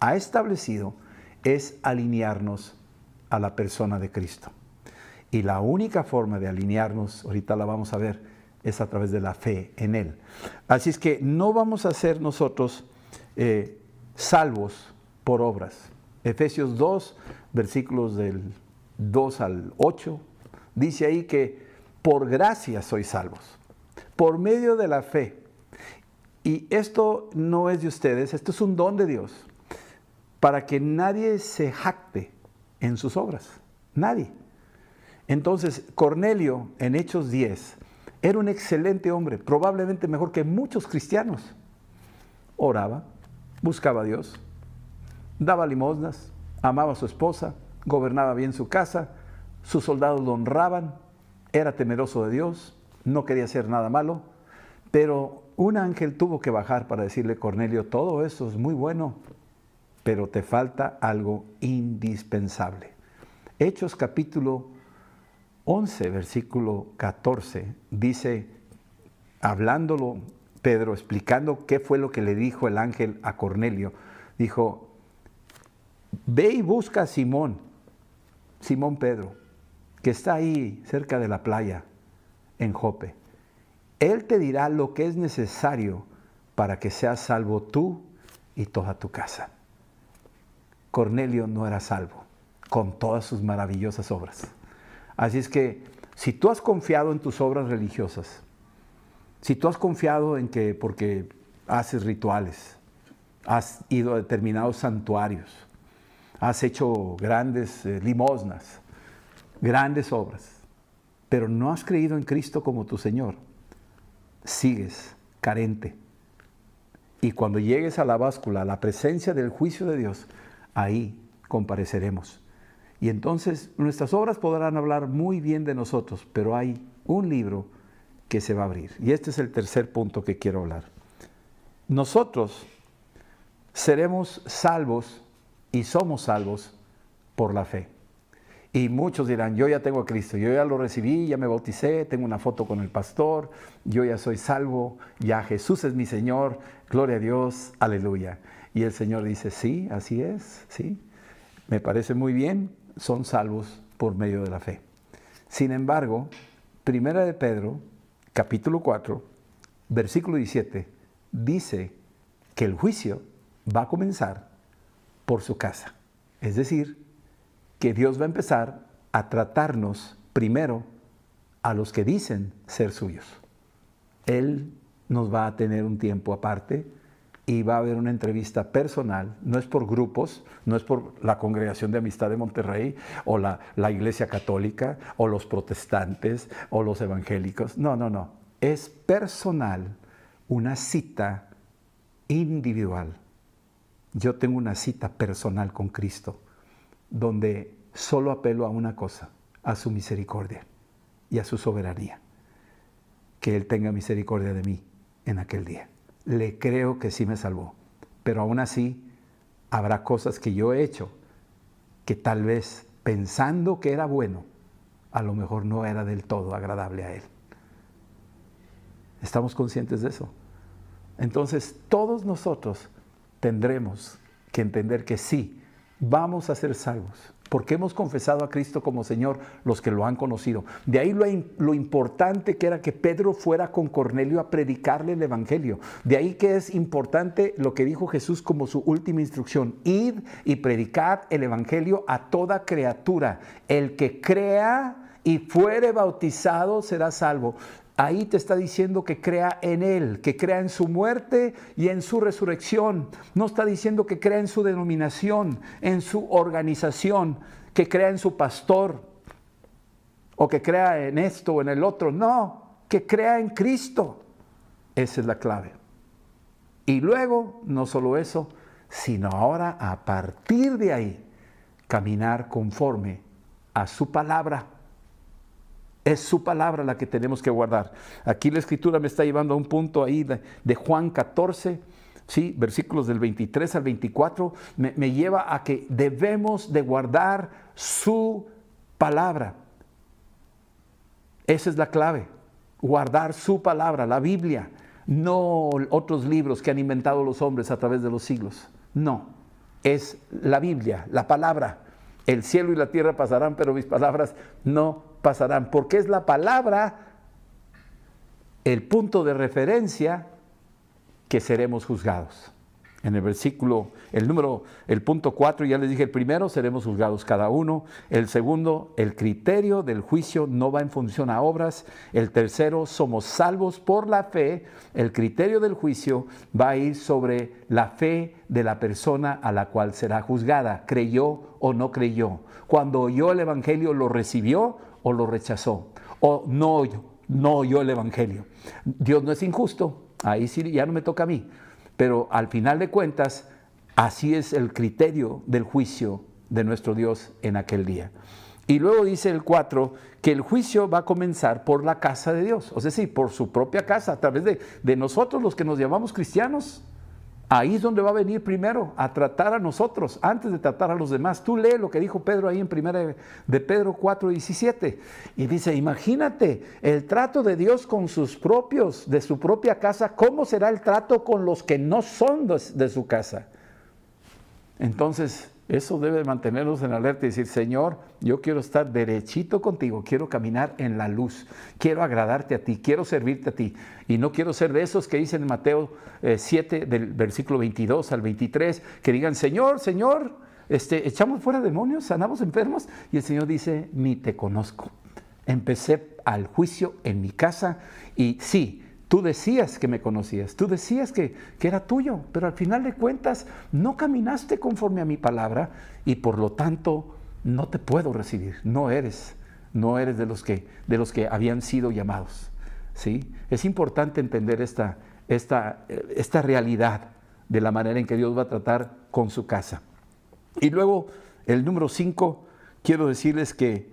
ha establecido es alinearnos a la persona de Cristo. Y la única forma de alinearnos, ahorita la vamos a ver, es a través de la fe en Él. Así es que no vamos a ser nosotros eh, salvos por obras. Efesios 2, versículos del 2 al 8, dice ahí que por gracia sois salvos, por medio de la fe. Y esto no es de ustedes, esto es un don de Dios, para que nadie se jacte en sus obras, nadie. Entonces, Cornelio en Hechos 10 era un excelente hombre, probablemente mejor que muchos cristianos. Oraba, buscaba a Dios, daba limosnas, amaba a su esposa, gobernaba bien su casa, sus soldados lo honraban, era temeroso de Dios, no quería hacer nada malo, pero un ángel tuvo que bajar para decirle, Cornelio, todo eso es muy bueno, pero te falta algo indispensable. Hechos capítulo 11, versículo 14, dice, hablándolo Pedro, explicando qué fue lo que le dijo el ángel a Cornelio, dijo, ve y busca a Simón, Simón Pedro, que está ahí cerca de la playa en Jope él te dirá lo que es necesario para que seas salvo tú y toda tu casa. Cornelio no era salvo con todas sus maravillosas obras. Así es que si tú has confiado en tus obras religiosas, si tú has confiado en que porque haces rituales, has ido a determinados santuarios, has hecho grandes eh, limosnas, grandes obras, pero no has creído en Cristo como tu Señor, sigues carente. Y cuando llegues a la báscula, a la presencia del juicio de Dios, ahí compareceremos. Y entonces nuestras obras podrán hablar muy bien de nosotros, pero hay un libro que se va a abrir. Y este es el tercer punto que quiero hablar. nosotros seremos salvos y somos salvos por la fe. Y muchos dirán, yo ya tengo a Cristo, yo ya lo recibí, ya me bauticé, tengo una foto con el pastor, yo ya soy salvo, ya Jesús es mi Señor, gloria a Dios, aleluya. Y el Señor dice, sí, así es, sí, me parece muy bien, son salvos por medio de la fe. Sin embargo, Primera de Pedro, capítulo 4, versículo 17, dice que el juicio va a comenzar por su casa. Es decir, que Dios va a empezar a tratarnos primero a los que dicen ser suyos. Él nos va a tener un tiempo aparte y va a haber una entrevista personal, no es por grupos, no es por la Congregación de Amistad de Monterrey o la, la, Iglesia Católica o los protestantes o los evangélicos, no, no, no, es personal, una cita individual. Yo tengo una cita personal con Cristo donde solo apelo a una cosa, a su misericordia y a su soberanía. Que Él tenga misericordia de mí en aquel día. Le creo que sí me salvó, pero aún así habrá cosas que yo he hecho que tal vez pensando que era bueno, a lo mejor no era del todo agradable a Él. ¿Estamos conscientes de eso? Entonces todos nosotros tendremos que entender que sí, vamos a ser salvos, porque hemos confesado a Cristo como Señor los que lo han conocido. De ahí lo, importante que era que Pedro fuera con Cornelio a predicarle el Evangelio. De ahí que es importante lo que dijo Jesús como su última instrucción, id y predicar el Evangelio a toda criatura. El que crea y fuere bautizado será salvo ahí te está diciendo que crea en Él, que crea en su muerte y en su resurrección. No está diciendo que crea en su denominación, en su organización, que crea en su pastor o que crea en esto o en el otro. No, que crea en Cristo. Esa es la clave. Y luego, no solo eso, sino ahora a partir de ahí, caminar conforme a su palabra es su palabra la que tenemos que guardar. Aquí la escritura me está llevando a un punto ahí de, Juan 14, ¿sí? versículos del 23 al 24, me, me lleva a que debemos de guardar su palabra. Esa es la clave, guardar su palabra, la Biblia, no otros libros que han inventado los hombres a través de los siglos. No, es la Biblia, la palabra. El cielo y la tierra pasarán, pero mis palabras no pasarán, porque es la palabra el punto de referencia que seremos juzgados. En el versículo, el número, el punto 4, ya les dije, el primero, seremos juzgados cada uno. El segundo, el criterio del juicio no va en función a obras. El tercero, somos salvos por la fe. El criterio del juicio va a ir sobre la fe de la persona a la cual será juzgada. ¿Creyó o no creyó? Cuando oyó el Evangelio, ¿lo recibió o lo rechazó, o no, no oyó el Evangelio. Dios no es injusto, ahí sí ya no me toca a mí, pero al final de cuentas, así es el criterio del juicio de nuestro Dios en aquel día. Y luego dice el 4 que el juicio va a comenzar por la casa de Dios, o sea, sí, por su propia casa, a través de, de nosotros los que nos llamamos cristianos. Ahí es donde va a venir primero a tratar a nosotros antes de tratar a los demás. Tú lee lo que dijo Pedro ahí en primera de Pedro 4, 17. Y dice, imagínate el trato de Dios con sus propios, de su propia casa, ¿cómo será el trato con los que no son de su casa? Entonces, eso debe mantenernos en alerta y decir, Señor, yo quiero estar derechito contigo, quiero caminar en la luz, quiero agradarte a ti, quiero servirte a ti. Y no quiero ser de esos que dicen en Mateo 7, eh, del versículo 22 al 23, que digan, Señor, Señor, este, echamos fuera demonios, sanamos enfermos. Y el Señor dice, ni te conozco. Empecé al juicio en mi casa y sí, Tú decías que me conocías, tú decías que, era tuyo, pero al final de cuentas no caminaste conforme a mi palabra y por lo tanto no te puedo recibir, no eres, no eres de los que, de los que habían sido llamados. ¿sí? Es importante entender esta, esta, esta realidad de la manera en que Dios va a tratar con su casa. Y luego, el número 5, quiero decirles que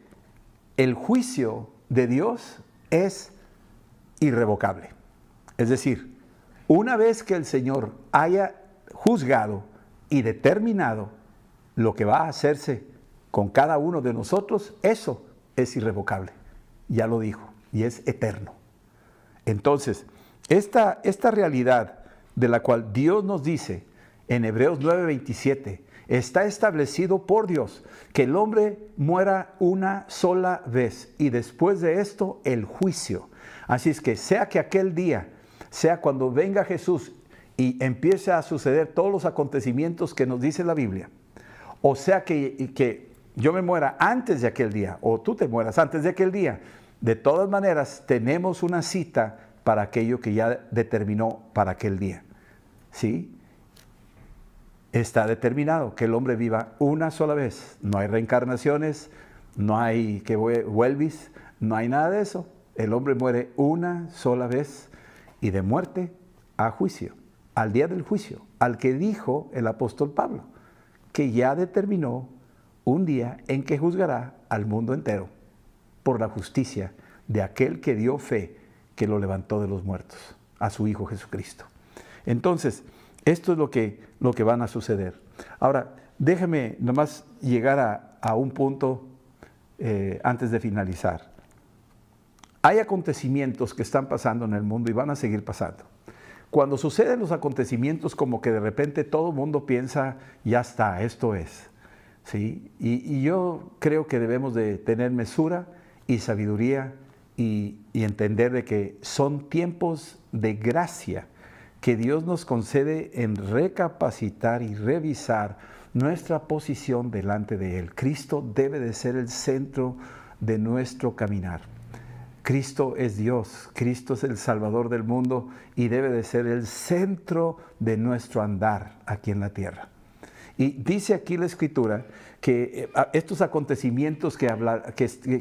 el juicio de Dios es irrevocable. Es decir, Una vez que el Señor haya juzgado y determinado lo que va a hacerse con cada uno de nosotros, eso es irrevocable. Ya lo dijo, y es eterno. Entonces, esta, esta realidad de la cual Dios nos dice en Hebreos 9:27, está establecido por Dios que el hombre muera una sola vez y después de esto el juicio. Así es que sea que aquel día, sea cuando venga Jesús y empiece a suceder todos los acontecimientos que nos dice la Biblia, o sea que, que yo me muera antes de aquel día, o tú te mueras antes de aquel día, de todas maneras tenemos una cita para aquello que ya determinó para aquel día. ¿Sí? está determinado que el hombre viva una sola vez. No hay reencarnaciones, no hay que vuelvis, no hay nada de eso. El hombre muere una sola vez y de muerte a juicio, al día del juicio, al que dijo el apóstol Pablo, que ya determinó un día en que juzgará al mundo entero por la justicia de aquel que dio fe, que lo levantó de los muertos, a su Hijo Jesucristo. Entonces, esto es lo que, lo que van a suceder. Ahora, déjeme nomás llegar a, un punto eh, antes de finalizar. Hay acontecimientos que están pasando en el mundo y van a seguir pasando. Cuando suceden los acontecimientos, como que de repente todo el mundo piensa, ya está, esto es. ¿Sí? Y, yo creo que debemos de tener mesura y sabiduría y, y entender de que son tiempos de gracia que Dios nos concede en recapacitar y revisar nuestra posición delante de Él. Cristo debe de ser el centro de nuestro caminar. Cristo es Dios, Cristo es el Salvador del mundo y debe de ser el centro de nuestro andar aquí en la tierra. Y dice aquí la escritura que eh, estos acontecimientos que,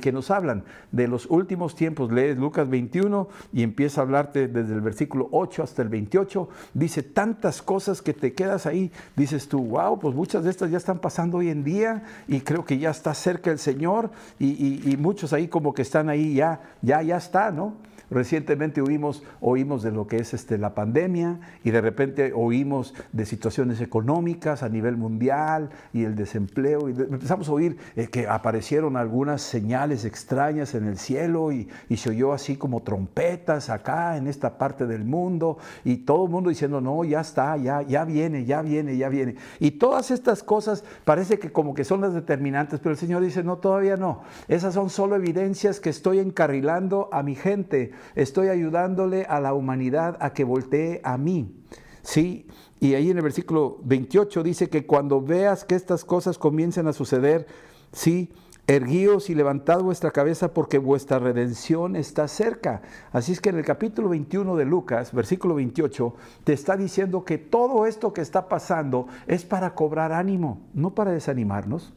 que, nos hablan de los últimos tiempos, lees Lucas 21 y empieza a hablarte desde el versículo 8 hasta el 28, dice tantas cosas que te quedas ahí, dices tú, wow, pues muchas de estas ya están pasando hoy en día y creo que ya está cerca el Señor y, y muchos ahí como que están ahí ya, ya, ya está, ¿no? Recientemente oímos, oímos de lo que es este, la pandemia y de repente oímos de situaciones económicas a nivel mundial y el desempleo. Y empezamos a oír eh, que aparecieron algunas señales extrañas en el cielo y, y, se oyó así como trompetas acá en esta parte del mundo y todo el mundo diciendo, no, ya está, ya, ya viene, ya viene, ya viene. Y todas estas cosas parece que como que son las determinantes, pero el Señor dice, no, todavía no. Esas son solo evidencias que estoy encarrilando a mi gente estoy ayudándole a la humanidad a que voltee a mí. ¿Sí? Y ahí en el versículo 28 dice que cuando veas que estas cosas comiencen a suceder, sí, erguíos y levantad vuestra cabeza porque vuestra redención está cerca. Así es que en el capítulo 21 de Lucas, versículo 28, te está diciendo que todo esto que está pasando es para cobrar ánimo, no para desanimarnos,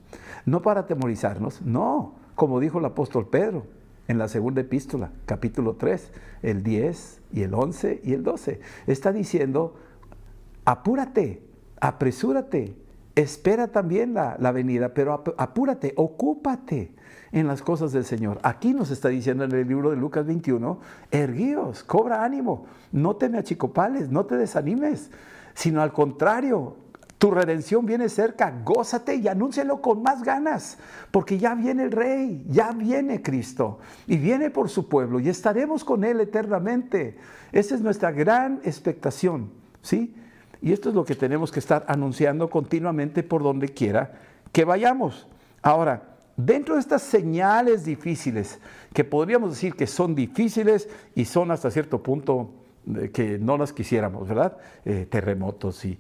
no para atemorizarnos, no, como dijo el apóstol Pedro en la segunda epístola, capítulo 3, el 10 y el 11 y el 12. Está diciendo, apúrate, apresúrate, espera también la, venida, pero apúrate, ocúpate en las cosas del Señor. Aquí nos está diciendo en el libro de Lucas 21, erguíos, cobra ánimo, no te me achicopales, no te desanimes, sino al contrario, tu redención viene cerca, gózate y anúncialo con más ganas, porque ya viene el Rey, ya viene Cristo y viene por su pueblo y estaremos con Él eternamente. Esa es nuestra gran expectación, ¿sí? Y esto es lo que tenemos que estar anunciando continuamente por donde quiera que vayamos. Ahora, dentro de estas señales difíciles, que podríamos decir que son difíciles y son hasta cierto punto que no las quisiéramos, ¿verdad? Eh, terremotos y,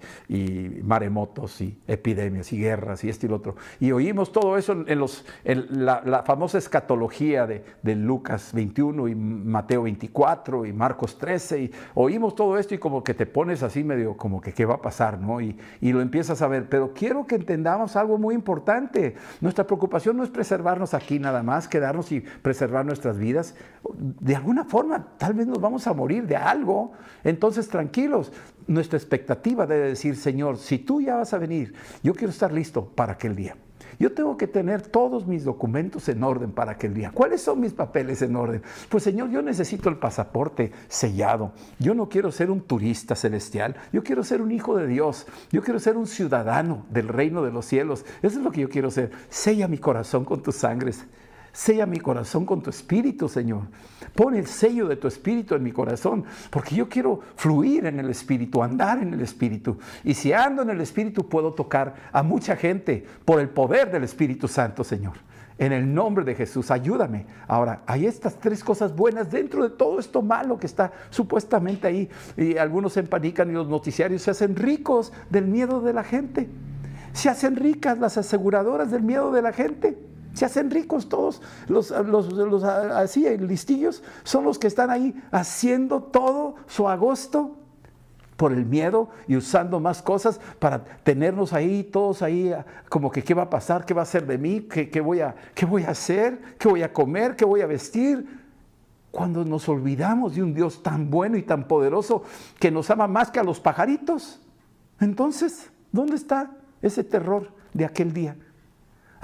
maremotos y epidemias y guerras y esto y lo otro. Y oímos todo eso en, los, la, famosa escatología de, Lucas 21 y Mateo 24 y Marcos 13. Y oímos todo esto y como que te pones así medio como que qué va a pasar, ¿no? Y, y lo empiezas a ver. Pero quiero que entendamos algo muy importante. Nuestra preocupación no es preservarnos aquí nada más, quedarnos y preservar nuestras vidas. De alguna forma, tal vez nos vamos a morir de algo entonces tranquilos, nuestra expectativa debe decir, Señor, si tú ya vas a venir, yo quiero estar listo para aquel día. Yo tengo que tener todos mis documentos en orden para aquel día. ¿Cuáles son mis papeles en orden? Pues Señor, yo necesito el pasaporte sellado. Yo no quiero ser un turista celestial. Yo quiero ser un hijo de Dios. Yo quiero ser un ciudadano del reino de los cielos. Eso es lo que yo quiero ser. Sella mi corazón con tus sangres. Sella mi corazón con tu espíritu, Señor. Pon el sello de tu espíritu en mi corazón, porque yo quiero fluir en el espíritu, andar en el espíritu. Y si ando en el espíritu, puedo tocar a mucha gente por el poder del Espíritu Santo, Señor. En el nombre de Jesús, ayúdame. Ahora, hay estas tres cosas buenas dentro de todo esto malo que está supuestamente ahí. Y algunos se empanican y los noticiarios se hacen ricos del miedo de la gente. Se hacen ricas las aseguradoras del miedo de la gente. Se hacen ricos todos los, los, así, listillos, son los que están ahí haciendo todo su agosto por el miedo y usando más cosas para tenernos ahí, todos ahí, como que qué va a pasar, qué va a ser de mí, qué, voy, a, qué voy a hacer, qué voy a comer, qué voy a vestir. Cuando nos olvidamos de un Dios tan bueno y tan poderoso que nos ama más que a los pajaritos. Entonces, ¿dónde está ese terror de aquel día?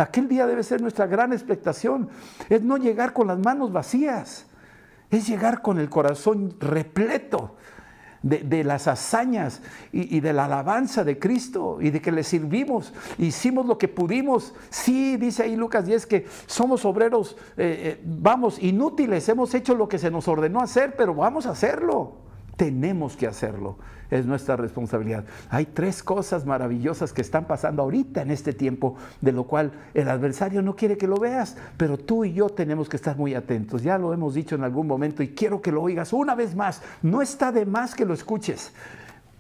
Aquel día debe ser nuestra gran expectación. Es no llegar con las manos vacías, es llegar con el corazón repleto de, las hazañas y, de la alabanza de Cristo y de que le sirvimos, hicimos lo que pudimos. Sí, dice ahí Lucas 10 que somos obreros, eh, eh, vamos, inútiles, hemos hecho lo que se nos ordenó hacer, pero vamos a hacerlo. Tenemos que hacerlo, es nuestra responsabilidad. Hay tres cosas maravillosas que están pasando ahorita en este tiempo, de lo cual el adversario no quiere que lo veas, pero tú y yo tenemos que estar muy atentos. Ya lo hemos dicho en algún momento y quiero que lo oigas una vez más. No está de más que lo escuches.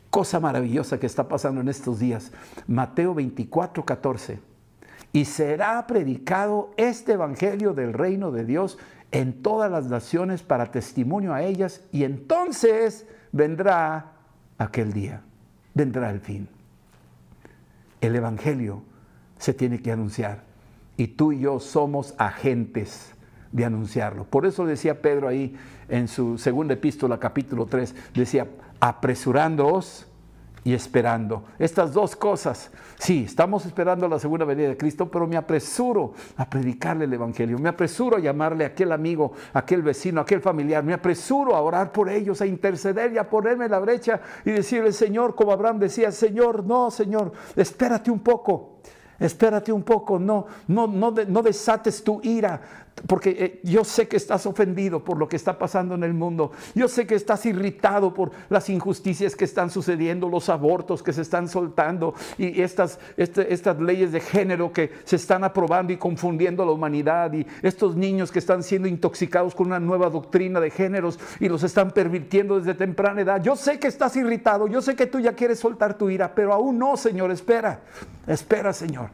Cosa maravillosa que está pasando en estos días. Mateo 24, 14. Y será predicado este evangelio del reino de Dios en todas las naciones para testimonio a ellas y entonces vendrá aquel día, vendrá el fin. El Evangelio se tiene que anunciar y tú y yo somos agentes de anunciarlo. Por eso decía Pedro ahí en su segunda epístola capítulo 3, decía, apresurándoos y esperando. Estas dos cosas. Sí, estamos esperando la segunda venida de Cristo, pero me apresuro a predicarle el Evangelio. Me apresuro a llamarle a aquel amigo, a aquel vecino, a aquel familiar. Me apresuro a orar por ellos, a interceder y a ponerme en la brecha y decirle, Señor, como Abraham decía, Señor, no, Señor, espérate un poco. Espérate un poco, no, no, no, no desates tu ira, porque eh, yo sé que estás ofendido por lo que está pasando en el mundo. Yo sé que estás irritado por las injusticias que están sucediendo, los abortos que se están soltando y estas, este, estas leyes de género que se están aprobando y confundiendo a la humanidad y estos niños que están siendo intoxicados con una nueva doctrina de géneros y los están pervirtiendo desde temprana edad. Yo sé que estás irritado, yo sé que tú ya quieres soltar tu ira, pero aún no, Señor, espera, espera, Señor.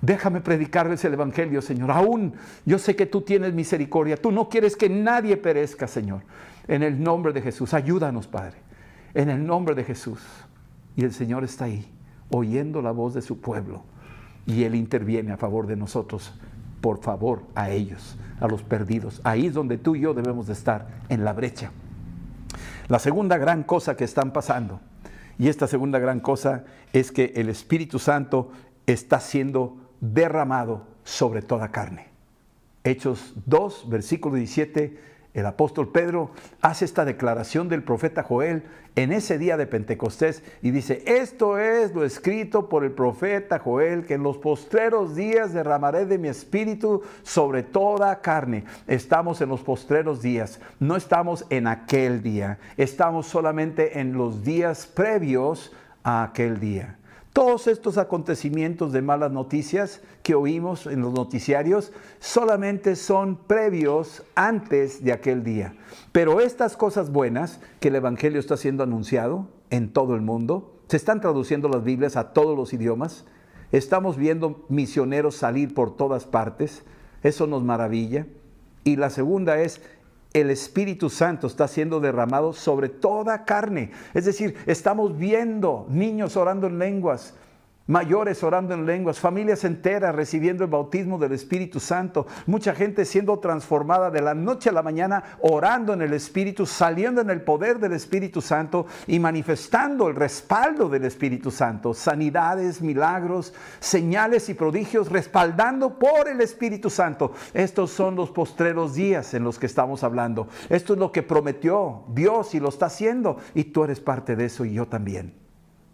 Déjame predicarles el Evangelio, Señor. Aún yo sé que tú tienes misericordia. Tú no quieres que nadie perezca, Señor. En el nombre de Jesús, ayúdanos, Padre. En el nombre de Jesús. Y el Señor está ahí, oyendo la voz de su pueblo. Y Él interviene a favor de nosotros. Por favor, a ellos, a los perdidos. Ahí es donde tú y yo debemos de estar, en la brecha. La segunda gran cosa que están pasando, y esta segunda gran cosa es que el Espíritu Santo está siendo derramado sobre toda carne. Hechos 2, versículo 17, el apóstol Pedro hace esta declaración del profeta Joel en ese día de Pentecostés y dice, esto es lo escrito por el profeta Joel, que en los postreros días derramaré de mi espíritu sobre toda carne. Estamos en los postreros días, no estamos en aquel día, estamos solamente en los días previos a aquel día. Todos estos acontecimientos de malas noticias que oímos en los noticiarios solamente son previos antes de aquel día. Pero estas cosas buenas que el Evangelio está siendo anunciado en todo el mundo, se están traduciendo las Biblias a todos los idiomas, estamos viendo misioneros salir por todas partes, eso nos maravilla. Y la segunda es el Espíritu Santo está siendo derramado sobre toda carne. Es decir, estamos viendo niños orando en lenguas, mayores orando en lenguas, familias enteras recibiendo el bautismo del Espíritu Santo, mucha gente siendo transformada de la noche a la mañana, orando en el Espíritu, saliendo en el poder del Espíritu Santo y manifestando el respaldo del Espíritu Santo, sanidades, milagros, señales y prodigios, respaldando por el Espíritu Santo. Estos son los postreros días en los que estamos hablando. Esto es lo que prometió Dios y lo está haciendo y tú eres parte de eso y yo también.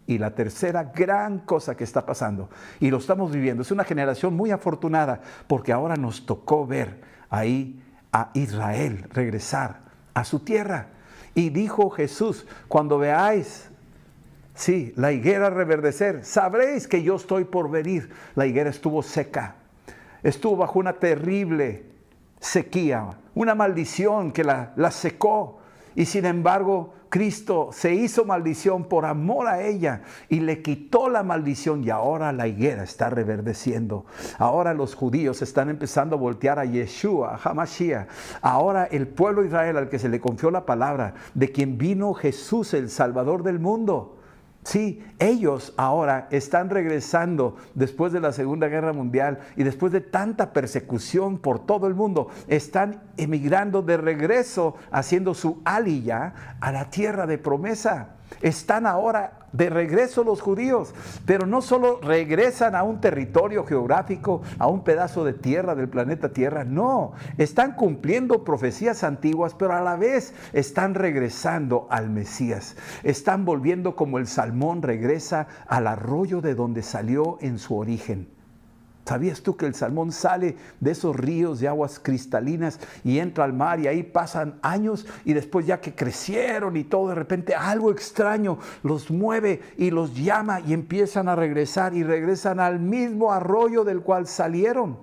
Y la tercera gran cosa que está pasando, y lo estamos viviendo, es una generación muy afortunada porque ahora nos tocó ver ahí a Israel regresar a su tierra. Y dijo Jesús, cuando veáis, sí, la higuera reverdecer, sabréis que yo estoy por venir. La higuera estuvo seca, estuvo bajo una terrible sequía, una maldición que la, la secó. Y sin embargo, Cristo se hizo maldición por amor a ella y le quitó la maldición y ahora la higuera está reverdeciendo. Ahora los judíos están empezando a voltear a Yeshua, a Hamashiach. Ahora el pueblo de Israel al que se le confió la palabra de quien vino Jesús, el Salvador del mundo Sí, ellos ahora están regresando después de la Segunda Guerra Mundial y después de tanta persecución por todo el mundo, están emigrando de regreso, haciendo su aliyah a la tierra de promesa. Están ahora de regreso los judíos, pero no solo regresan a un territorio geográfico, a un pedazo de tierra del planeta Tierra, no, están cumpliendo profecías antiguas, pero a la vez están regresando al Mesías, están volviendo como el salmón regresa al arroyo de donde salió en su origen. ¿Sabías tú que el salmón sale de esos ríos de aguas cristalinas y entra al mar y ahí pasan años y después ya que crecieron y todo, de repente algo extraño los mueve y los llama y empiezan a regresar y regresan al mismo arroyo del cual salieron?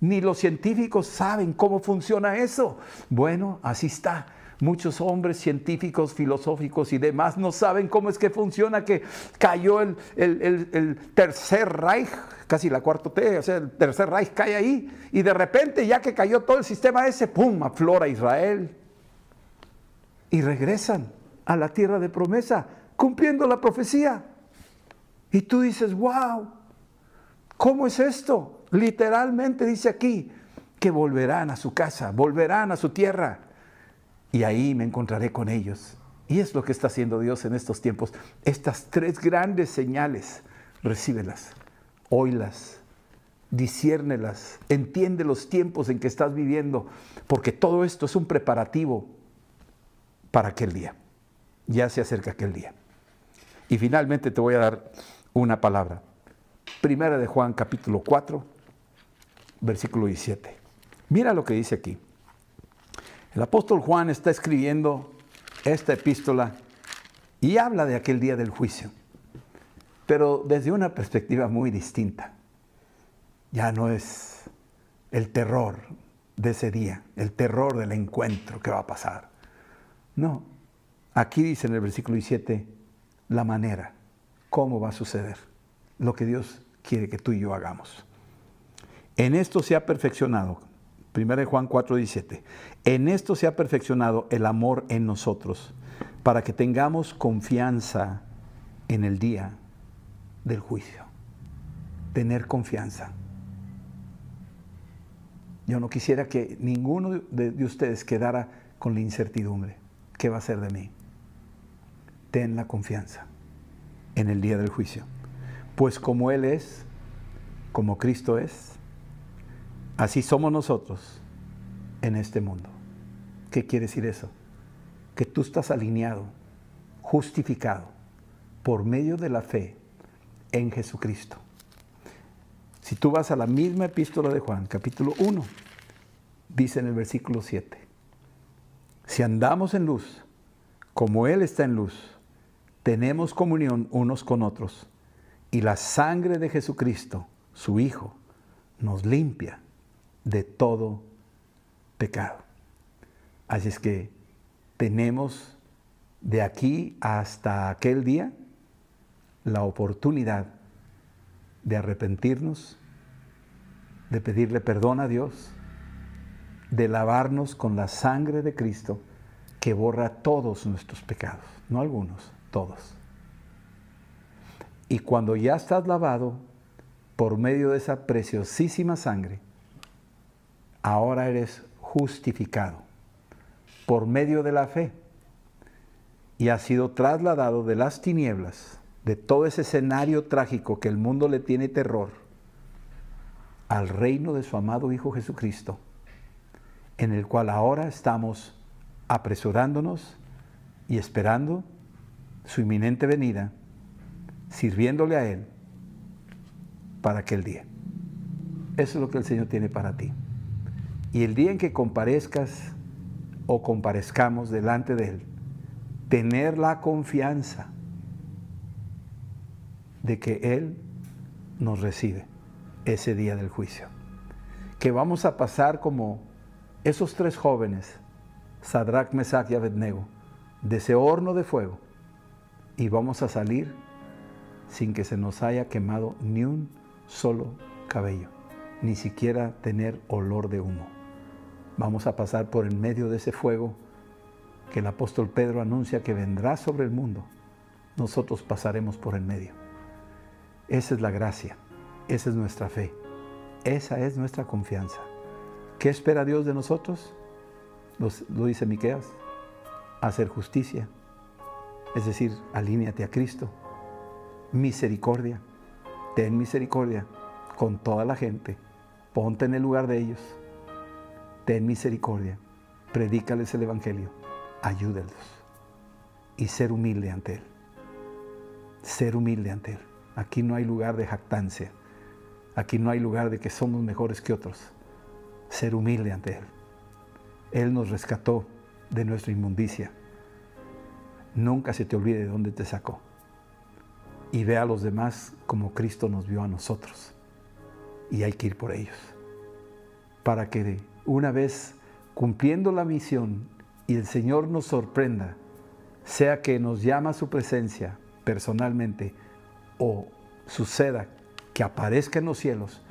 Ni los científicos saben cómo funciona eso. Bueno, así está. Muchos hombres científicos, filosóficos y demás no saben cómo es que funciona, que cayó el, el tercer Reich casi la cuarta T, o sea, el tercer Reich cae ahí, y de repente, ya que cayó todo el sistema ese, ¡pum!, aflora Israel. Y regresan a la tierra de promesa, cumpliendo la profecía. Y tú dices, wow, ¿cómo es esto? Literalmente dice aquí que volverán a su casa, volverán a su tierra. Y ahí me encontraré con ellos. Y es lo que está haciendo Dios en estos tiempos. Estas tres grandes señales, recíbelas oílas, disciérnelas, entiende los tiempos en que estás viviendo, porque todo esto es un preparativo para aquel día. Ya se acerca aquel día. Y finalmente te voy a dar una palabra. Primera de Juan capítulo 4, versículo 17. Mira lo que dice aquí. El apóstol Juan está escribiendo esta epístola y habla de aquel día del juicio pero desde una perspectiva muy distinta. Ya no es el terror de ese día, el terror del encuentro que va a pasar. No, aquí dice en el versículo 17 la manera, cómo va a suceder, lo que Dios quiere que tú y yo hagamos. En esto se ha perfeccionado, 1 Juan 4, 17, en esto se ha perfeccionado el amor en nosotros, para que tengamos confianza en el día del juicio. Tener confianza. Yo no quisiera que ninguno de, ustedes quedara con la incertidumbre. ¿Qué va a ser de mí? Ten la confianza en el día del juicio. Pues como Él es, como Cristo es, así somos nosotros en este mundo. ¿Qué quiere decir eso? Que tú estás alineado, justificado por medio de la fe en Jesucristo. Si tú vas a la misma epístola de Juan, capítulo 1, dice en el versículo 7, si andamos en luz, como Él está en luz, tenemos comunión unos con otros, y la sangre de Jesucristo, su Hijo, nos limpia de todo pecado. Así es que tenemos de aquí hasta aquel día la oportunidad de arrepentirnos, de pedirle perdón a Dios, de lavarnos con la sangre de Cristo que borra todos nuestros pecados, no algunos, todos. Y cuando ya estás lavado por medio de esa preciosísima sangre, ahora eres justificado por medio de la fe y has sido trasladado de las tinieblas, de todo ese escenario trágico que el mundo le tiene terror, al reino de su amado Hijo Jesucristo, en el cual ahora estamos apresurándonos y esperando su inminente venida, sirviéndole a Él para aquel día. Eso es lo que el Señor tiene para ti. Y el día en que comparezcas o comparezcamos delante de Él, tener la confianza de que Él nos recibe ese día del juicio. Que vamos a pasar como esos tres jóvenes, Sadrach, Mesach y Abednego, de ese horno de fuego, y vamos a salir sin que se nos haya quemado ni un solo cabello, ni siquiera tener olor de humo. Vamos a pasar por en medio de ese fuego que el apóstol Pedro anuncia que vendrá sobre el mundo. Nosotros pasaremos por en medio. Esa es la gracia, esa es nuestra fe, esa es nuestra confianza. ¿Qué espera Dios de nosotros? lo dice Miqueas, hacer justicia, es decir, alíñate a Cristo. Misericordia, ten misericordia con toda la gente, ponte en el lugar de ellos, ten misericordia, predícales el Evangelio, ayúdalos y ser humilde ante Él. Ser humilde ante Él. Aquí no hay lugar de jactancia, aquí no hay lugar de que somos mejores que otros. Ser humilde ante Él. Él nos rescató de nuestra inmundicia. Nunca se te olvide de dónde te sacó. Y ve a los demás como Cristo nos vio a nosotros. Y hay que ir por ellos. Para que una vez cumpliendo la misión y el Señor nos sorprenda, sea que nos llama a su presencia personalmente o suceda que aparezca en los cielos,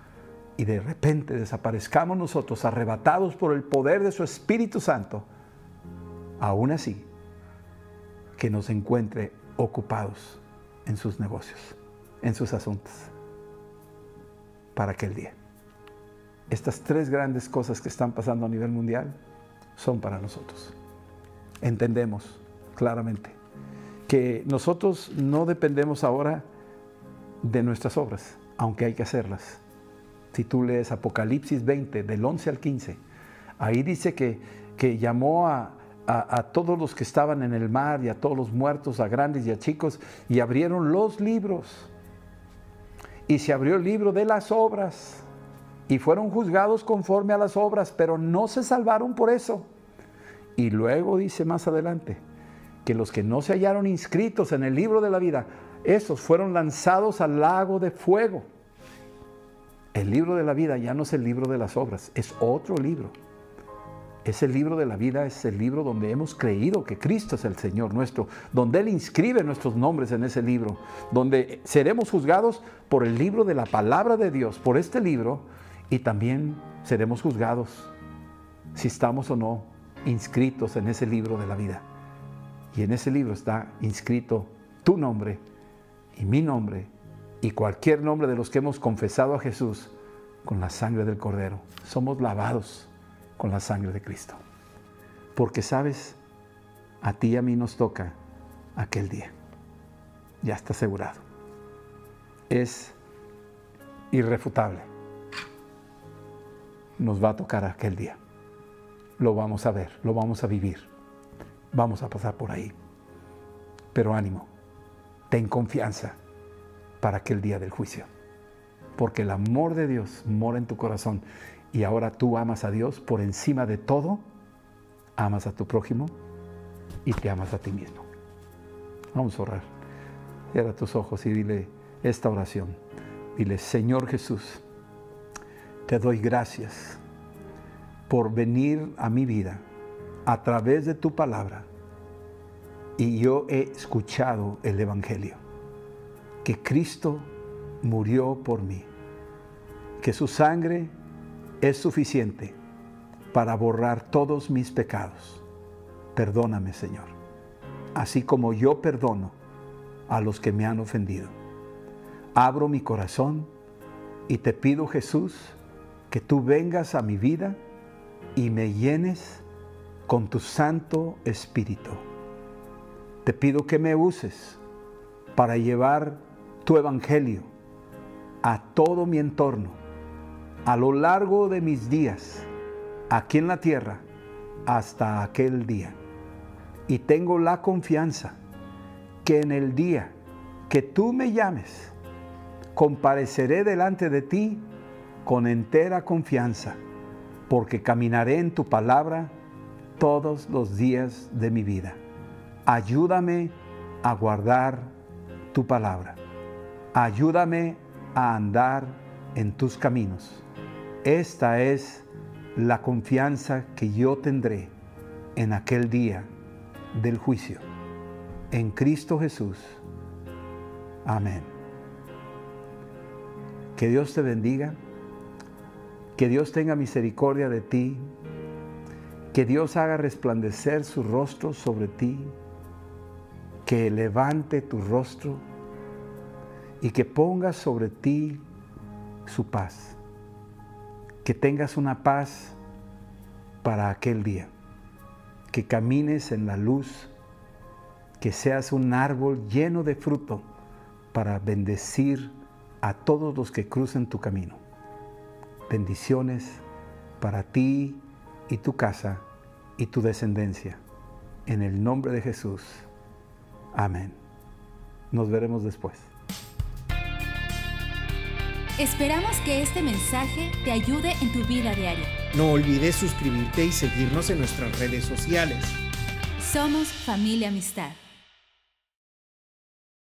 y de repente desaparezcamos nosotros arrebatados por el poder de su Espíritu Santo, aún así, que nos encuentre ocupados en sus negocios, en sus asuntos, para aquel día. Estas tres grandes cosas que están pasando a nivel mundial son para nosotros. Entendemos claramente que nosotros no dependemos ahora de nuestras obras, aunque hay que hacerlas si tú lees Apocalipsis 20, del 11 al 15, ahí dice que, que llamó a, a, todos los que estaban en el mar y a todos los muertos, a grandes y a chicos, y abrieron los libros. Y se abrió el libro de las obras. Y fueron juzgados conforme a las obras, pero no se salvaron por eso. Y luego dice más adelante que los que no se hallaron inscritos en el libro de la vida, esos fueron lanzados al lago de fuego. El libro de la vida ya no es el libro de las obras, es otro libro. Ese libro de la vida es el libro donde hemos creído que Cristo es el Señor nuestro, donde Él inscribe nuestros nombres en ese libro, donde seremos juzgados por el libro de la palabra de Dios, por este libro, y también seremos juzgados si estamos o no inscritos en ese libro de la vida. Y en ese libro está inscrito tu nombre y mi nombre y cualquier nombre de los que hemos confesado a Jesús con la sangre del Cordero. Somos lavados con la sangre de Cristo. Porque sabes, a ti y a mí nos toca aquel día. Ya está asegurado. Es irrefutable. Nos va a tocar aquel día. Lo vamos a ver, lo vamos a vivir. Vamos a pasar por ahí. Pero ánimo, ten confianza para aquel día del juicio. Porque el amor de Dios mora en tu corazón y ahora tú amas a Dios por encima de todo, amas a tu prójimo y te amas a ti mismo. Vamos a orar. Cierra tus ojos y dile esta oración. Dile, Señor Jesús, te doy gracias por venir a mi vida a través de tu palabra y yo he escuchado el Evangelio que Cristo murió por mí, que su sangre es suficiente para borrar todos mis pecados. Perdóname, Señor, así como yo perdono a los que me han ofendido. abro mi corazón y te pido Jesús que tú vengas a mi vida y me llenes con tu Santo Espíritu. Te pido que me uses para llevar tu Evangelio a todo mi entorno, a lo largo de mis días, aquí en la tierra, hasta aquel día. Y tengo la confianza que en el día que tú me llames, compareceré delante de ti con entera confianza, porque caminaré en tu palabra todos los días de mi vida. Ayúdame a guardar tu palabra. Ayúdame a andar en tus caminos. Esta es la confianza que yo tendré en aquel día del juicio. En Cristo Jesús. Amén. Que Dios te bendiga. Que Dios tenga misericordia de ti. Que Dios haga resplandecer su rostro sobre ti. Que levante tu rostro y que ponga sobre ti su paz. Que tengas una paz para aquel día. Que camines en la luz. Que seas un árbol lleno de fruto para bendecir a todos los que crucen tu camino. Bendiciones para ti y tu casa y tu descendencia. En el nombre de Jesús. Amén. Nos veremos después. Esperamos que este mensaje te ayude en tu vida diaria. No olvides suscribirte y seguirnos en nuestras redes sociales. Somos familia amistad.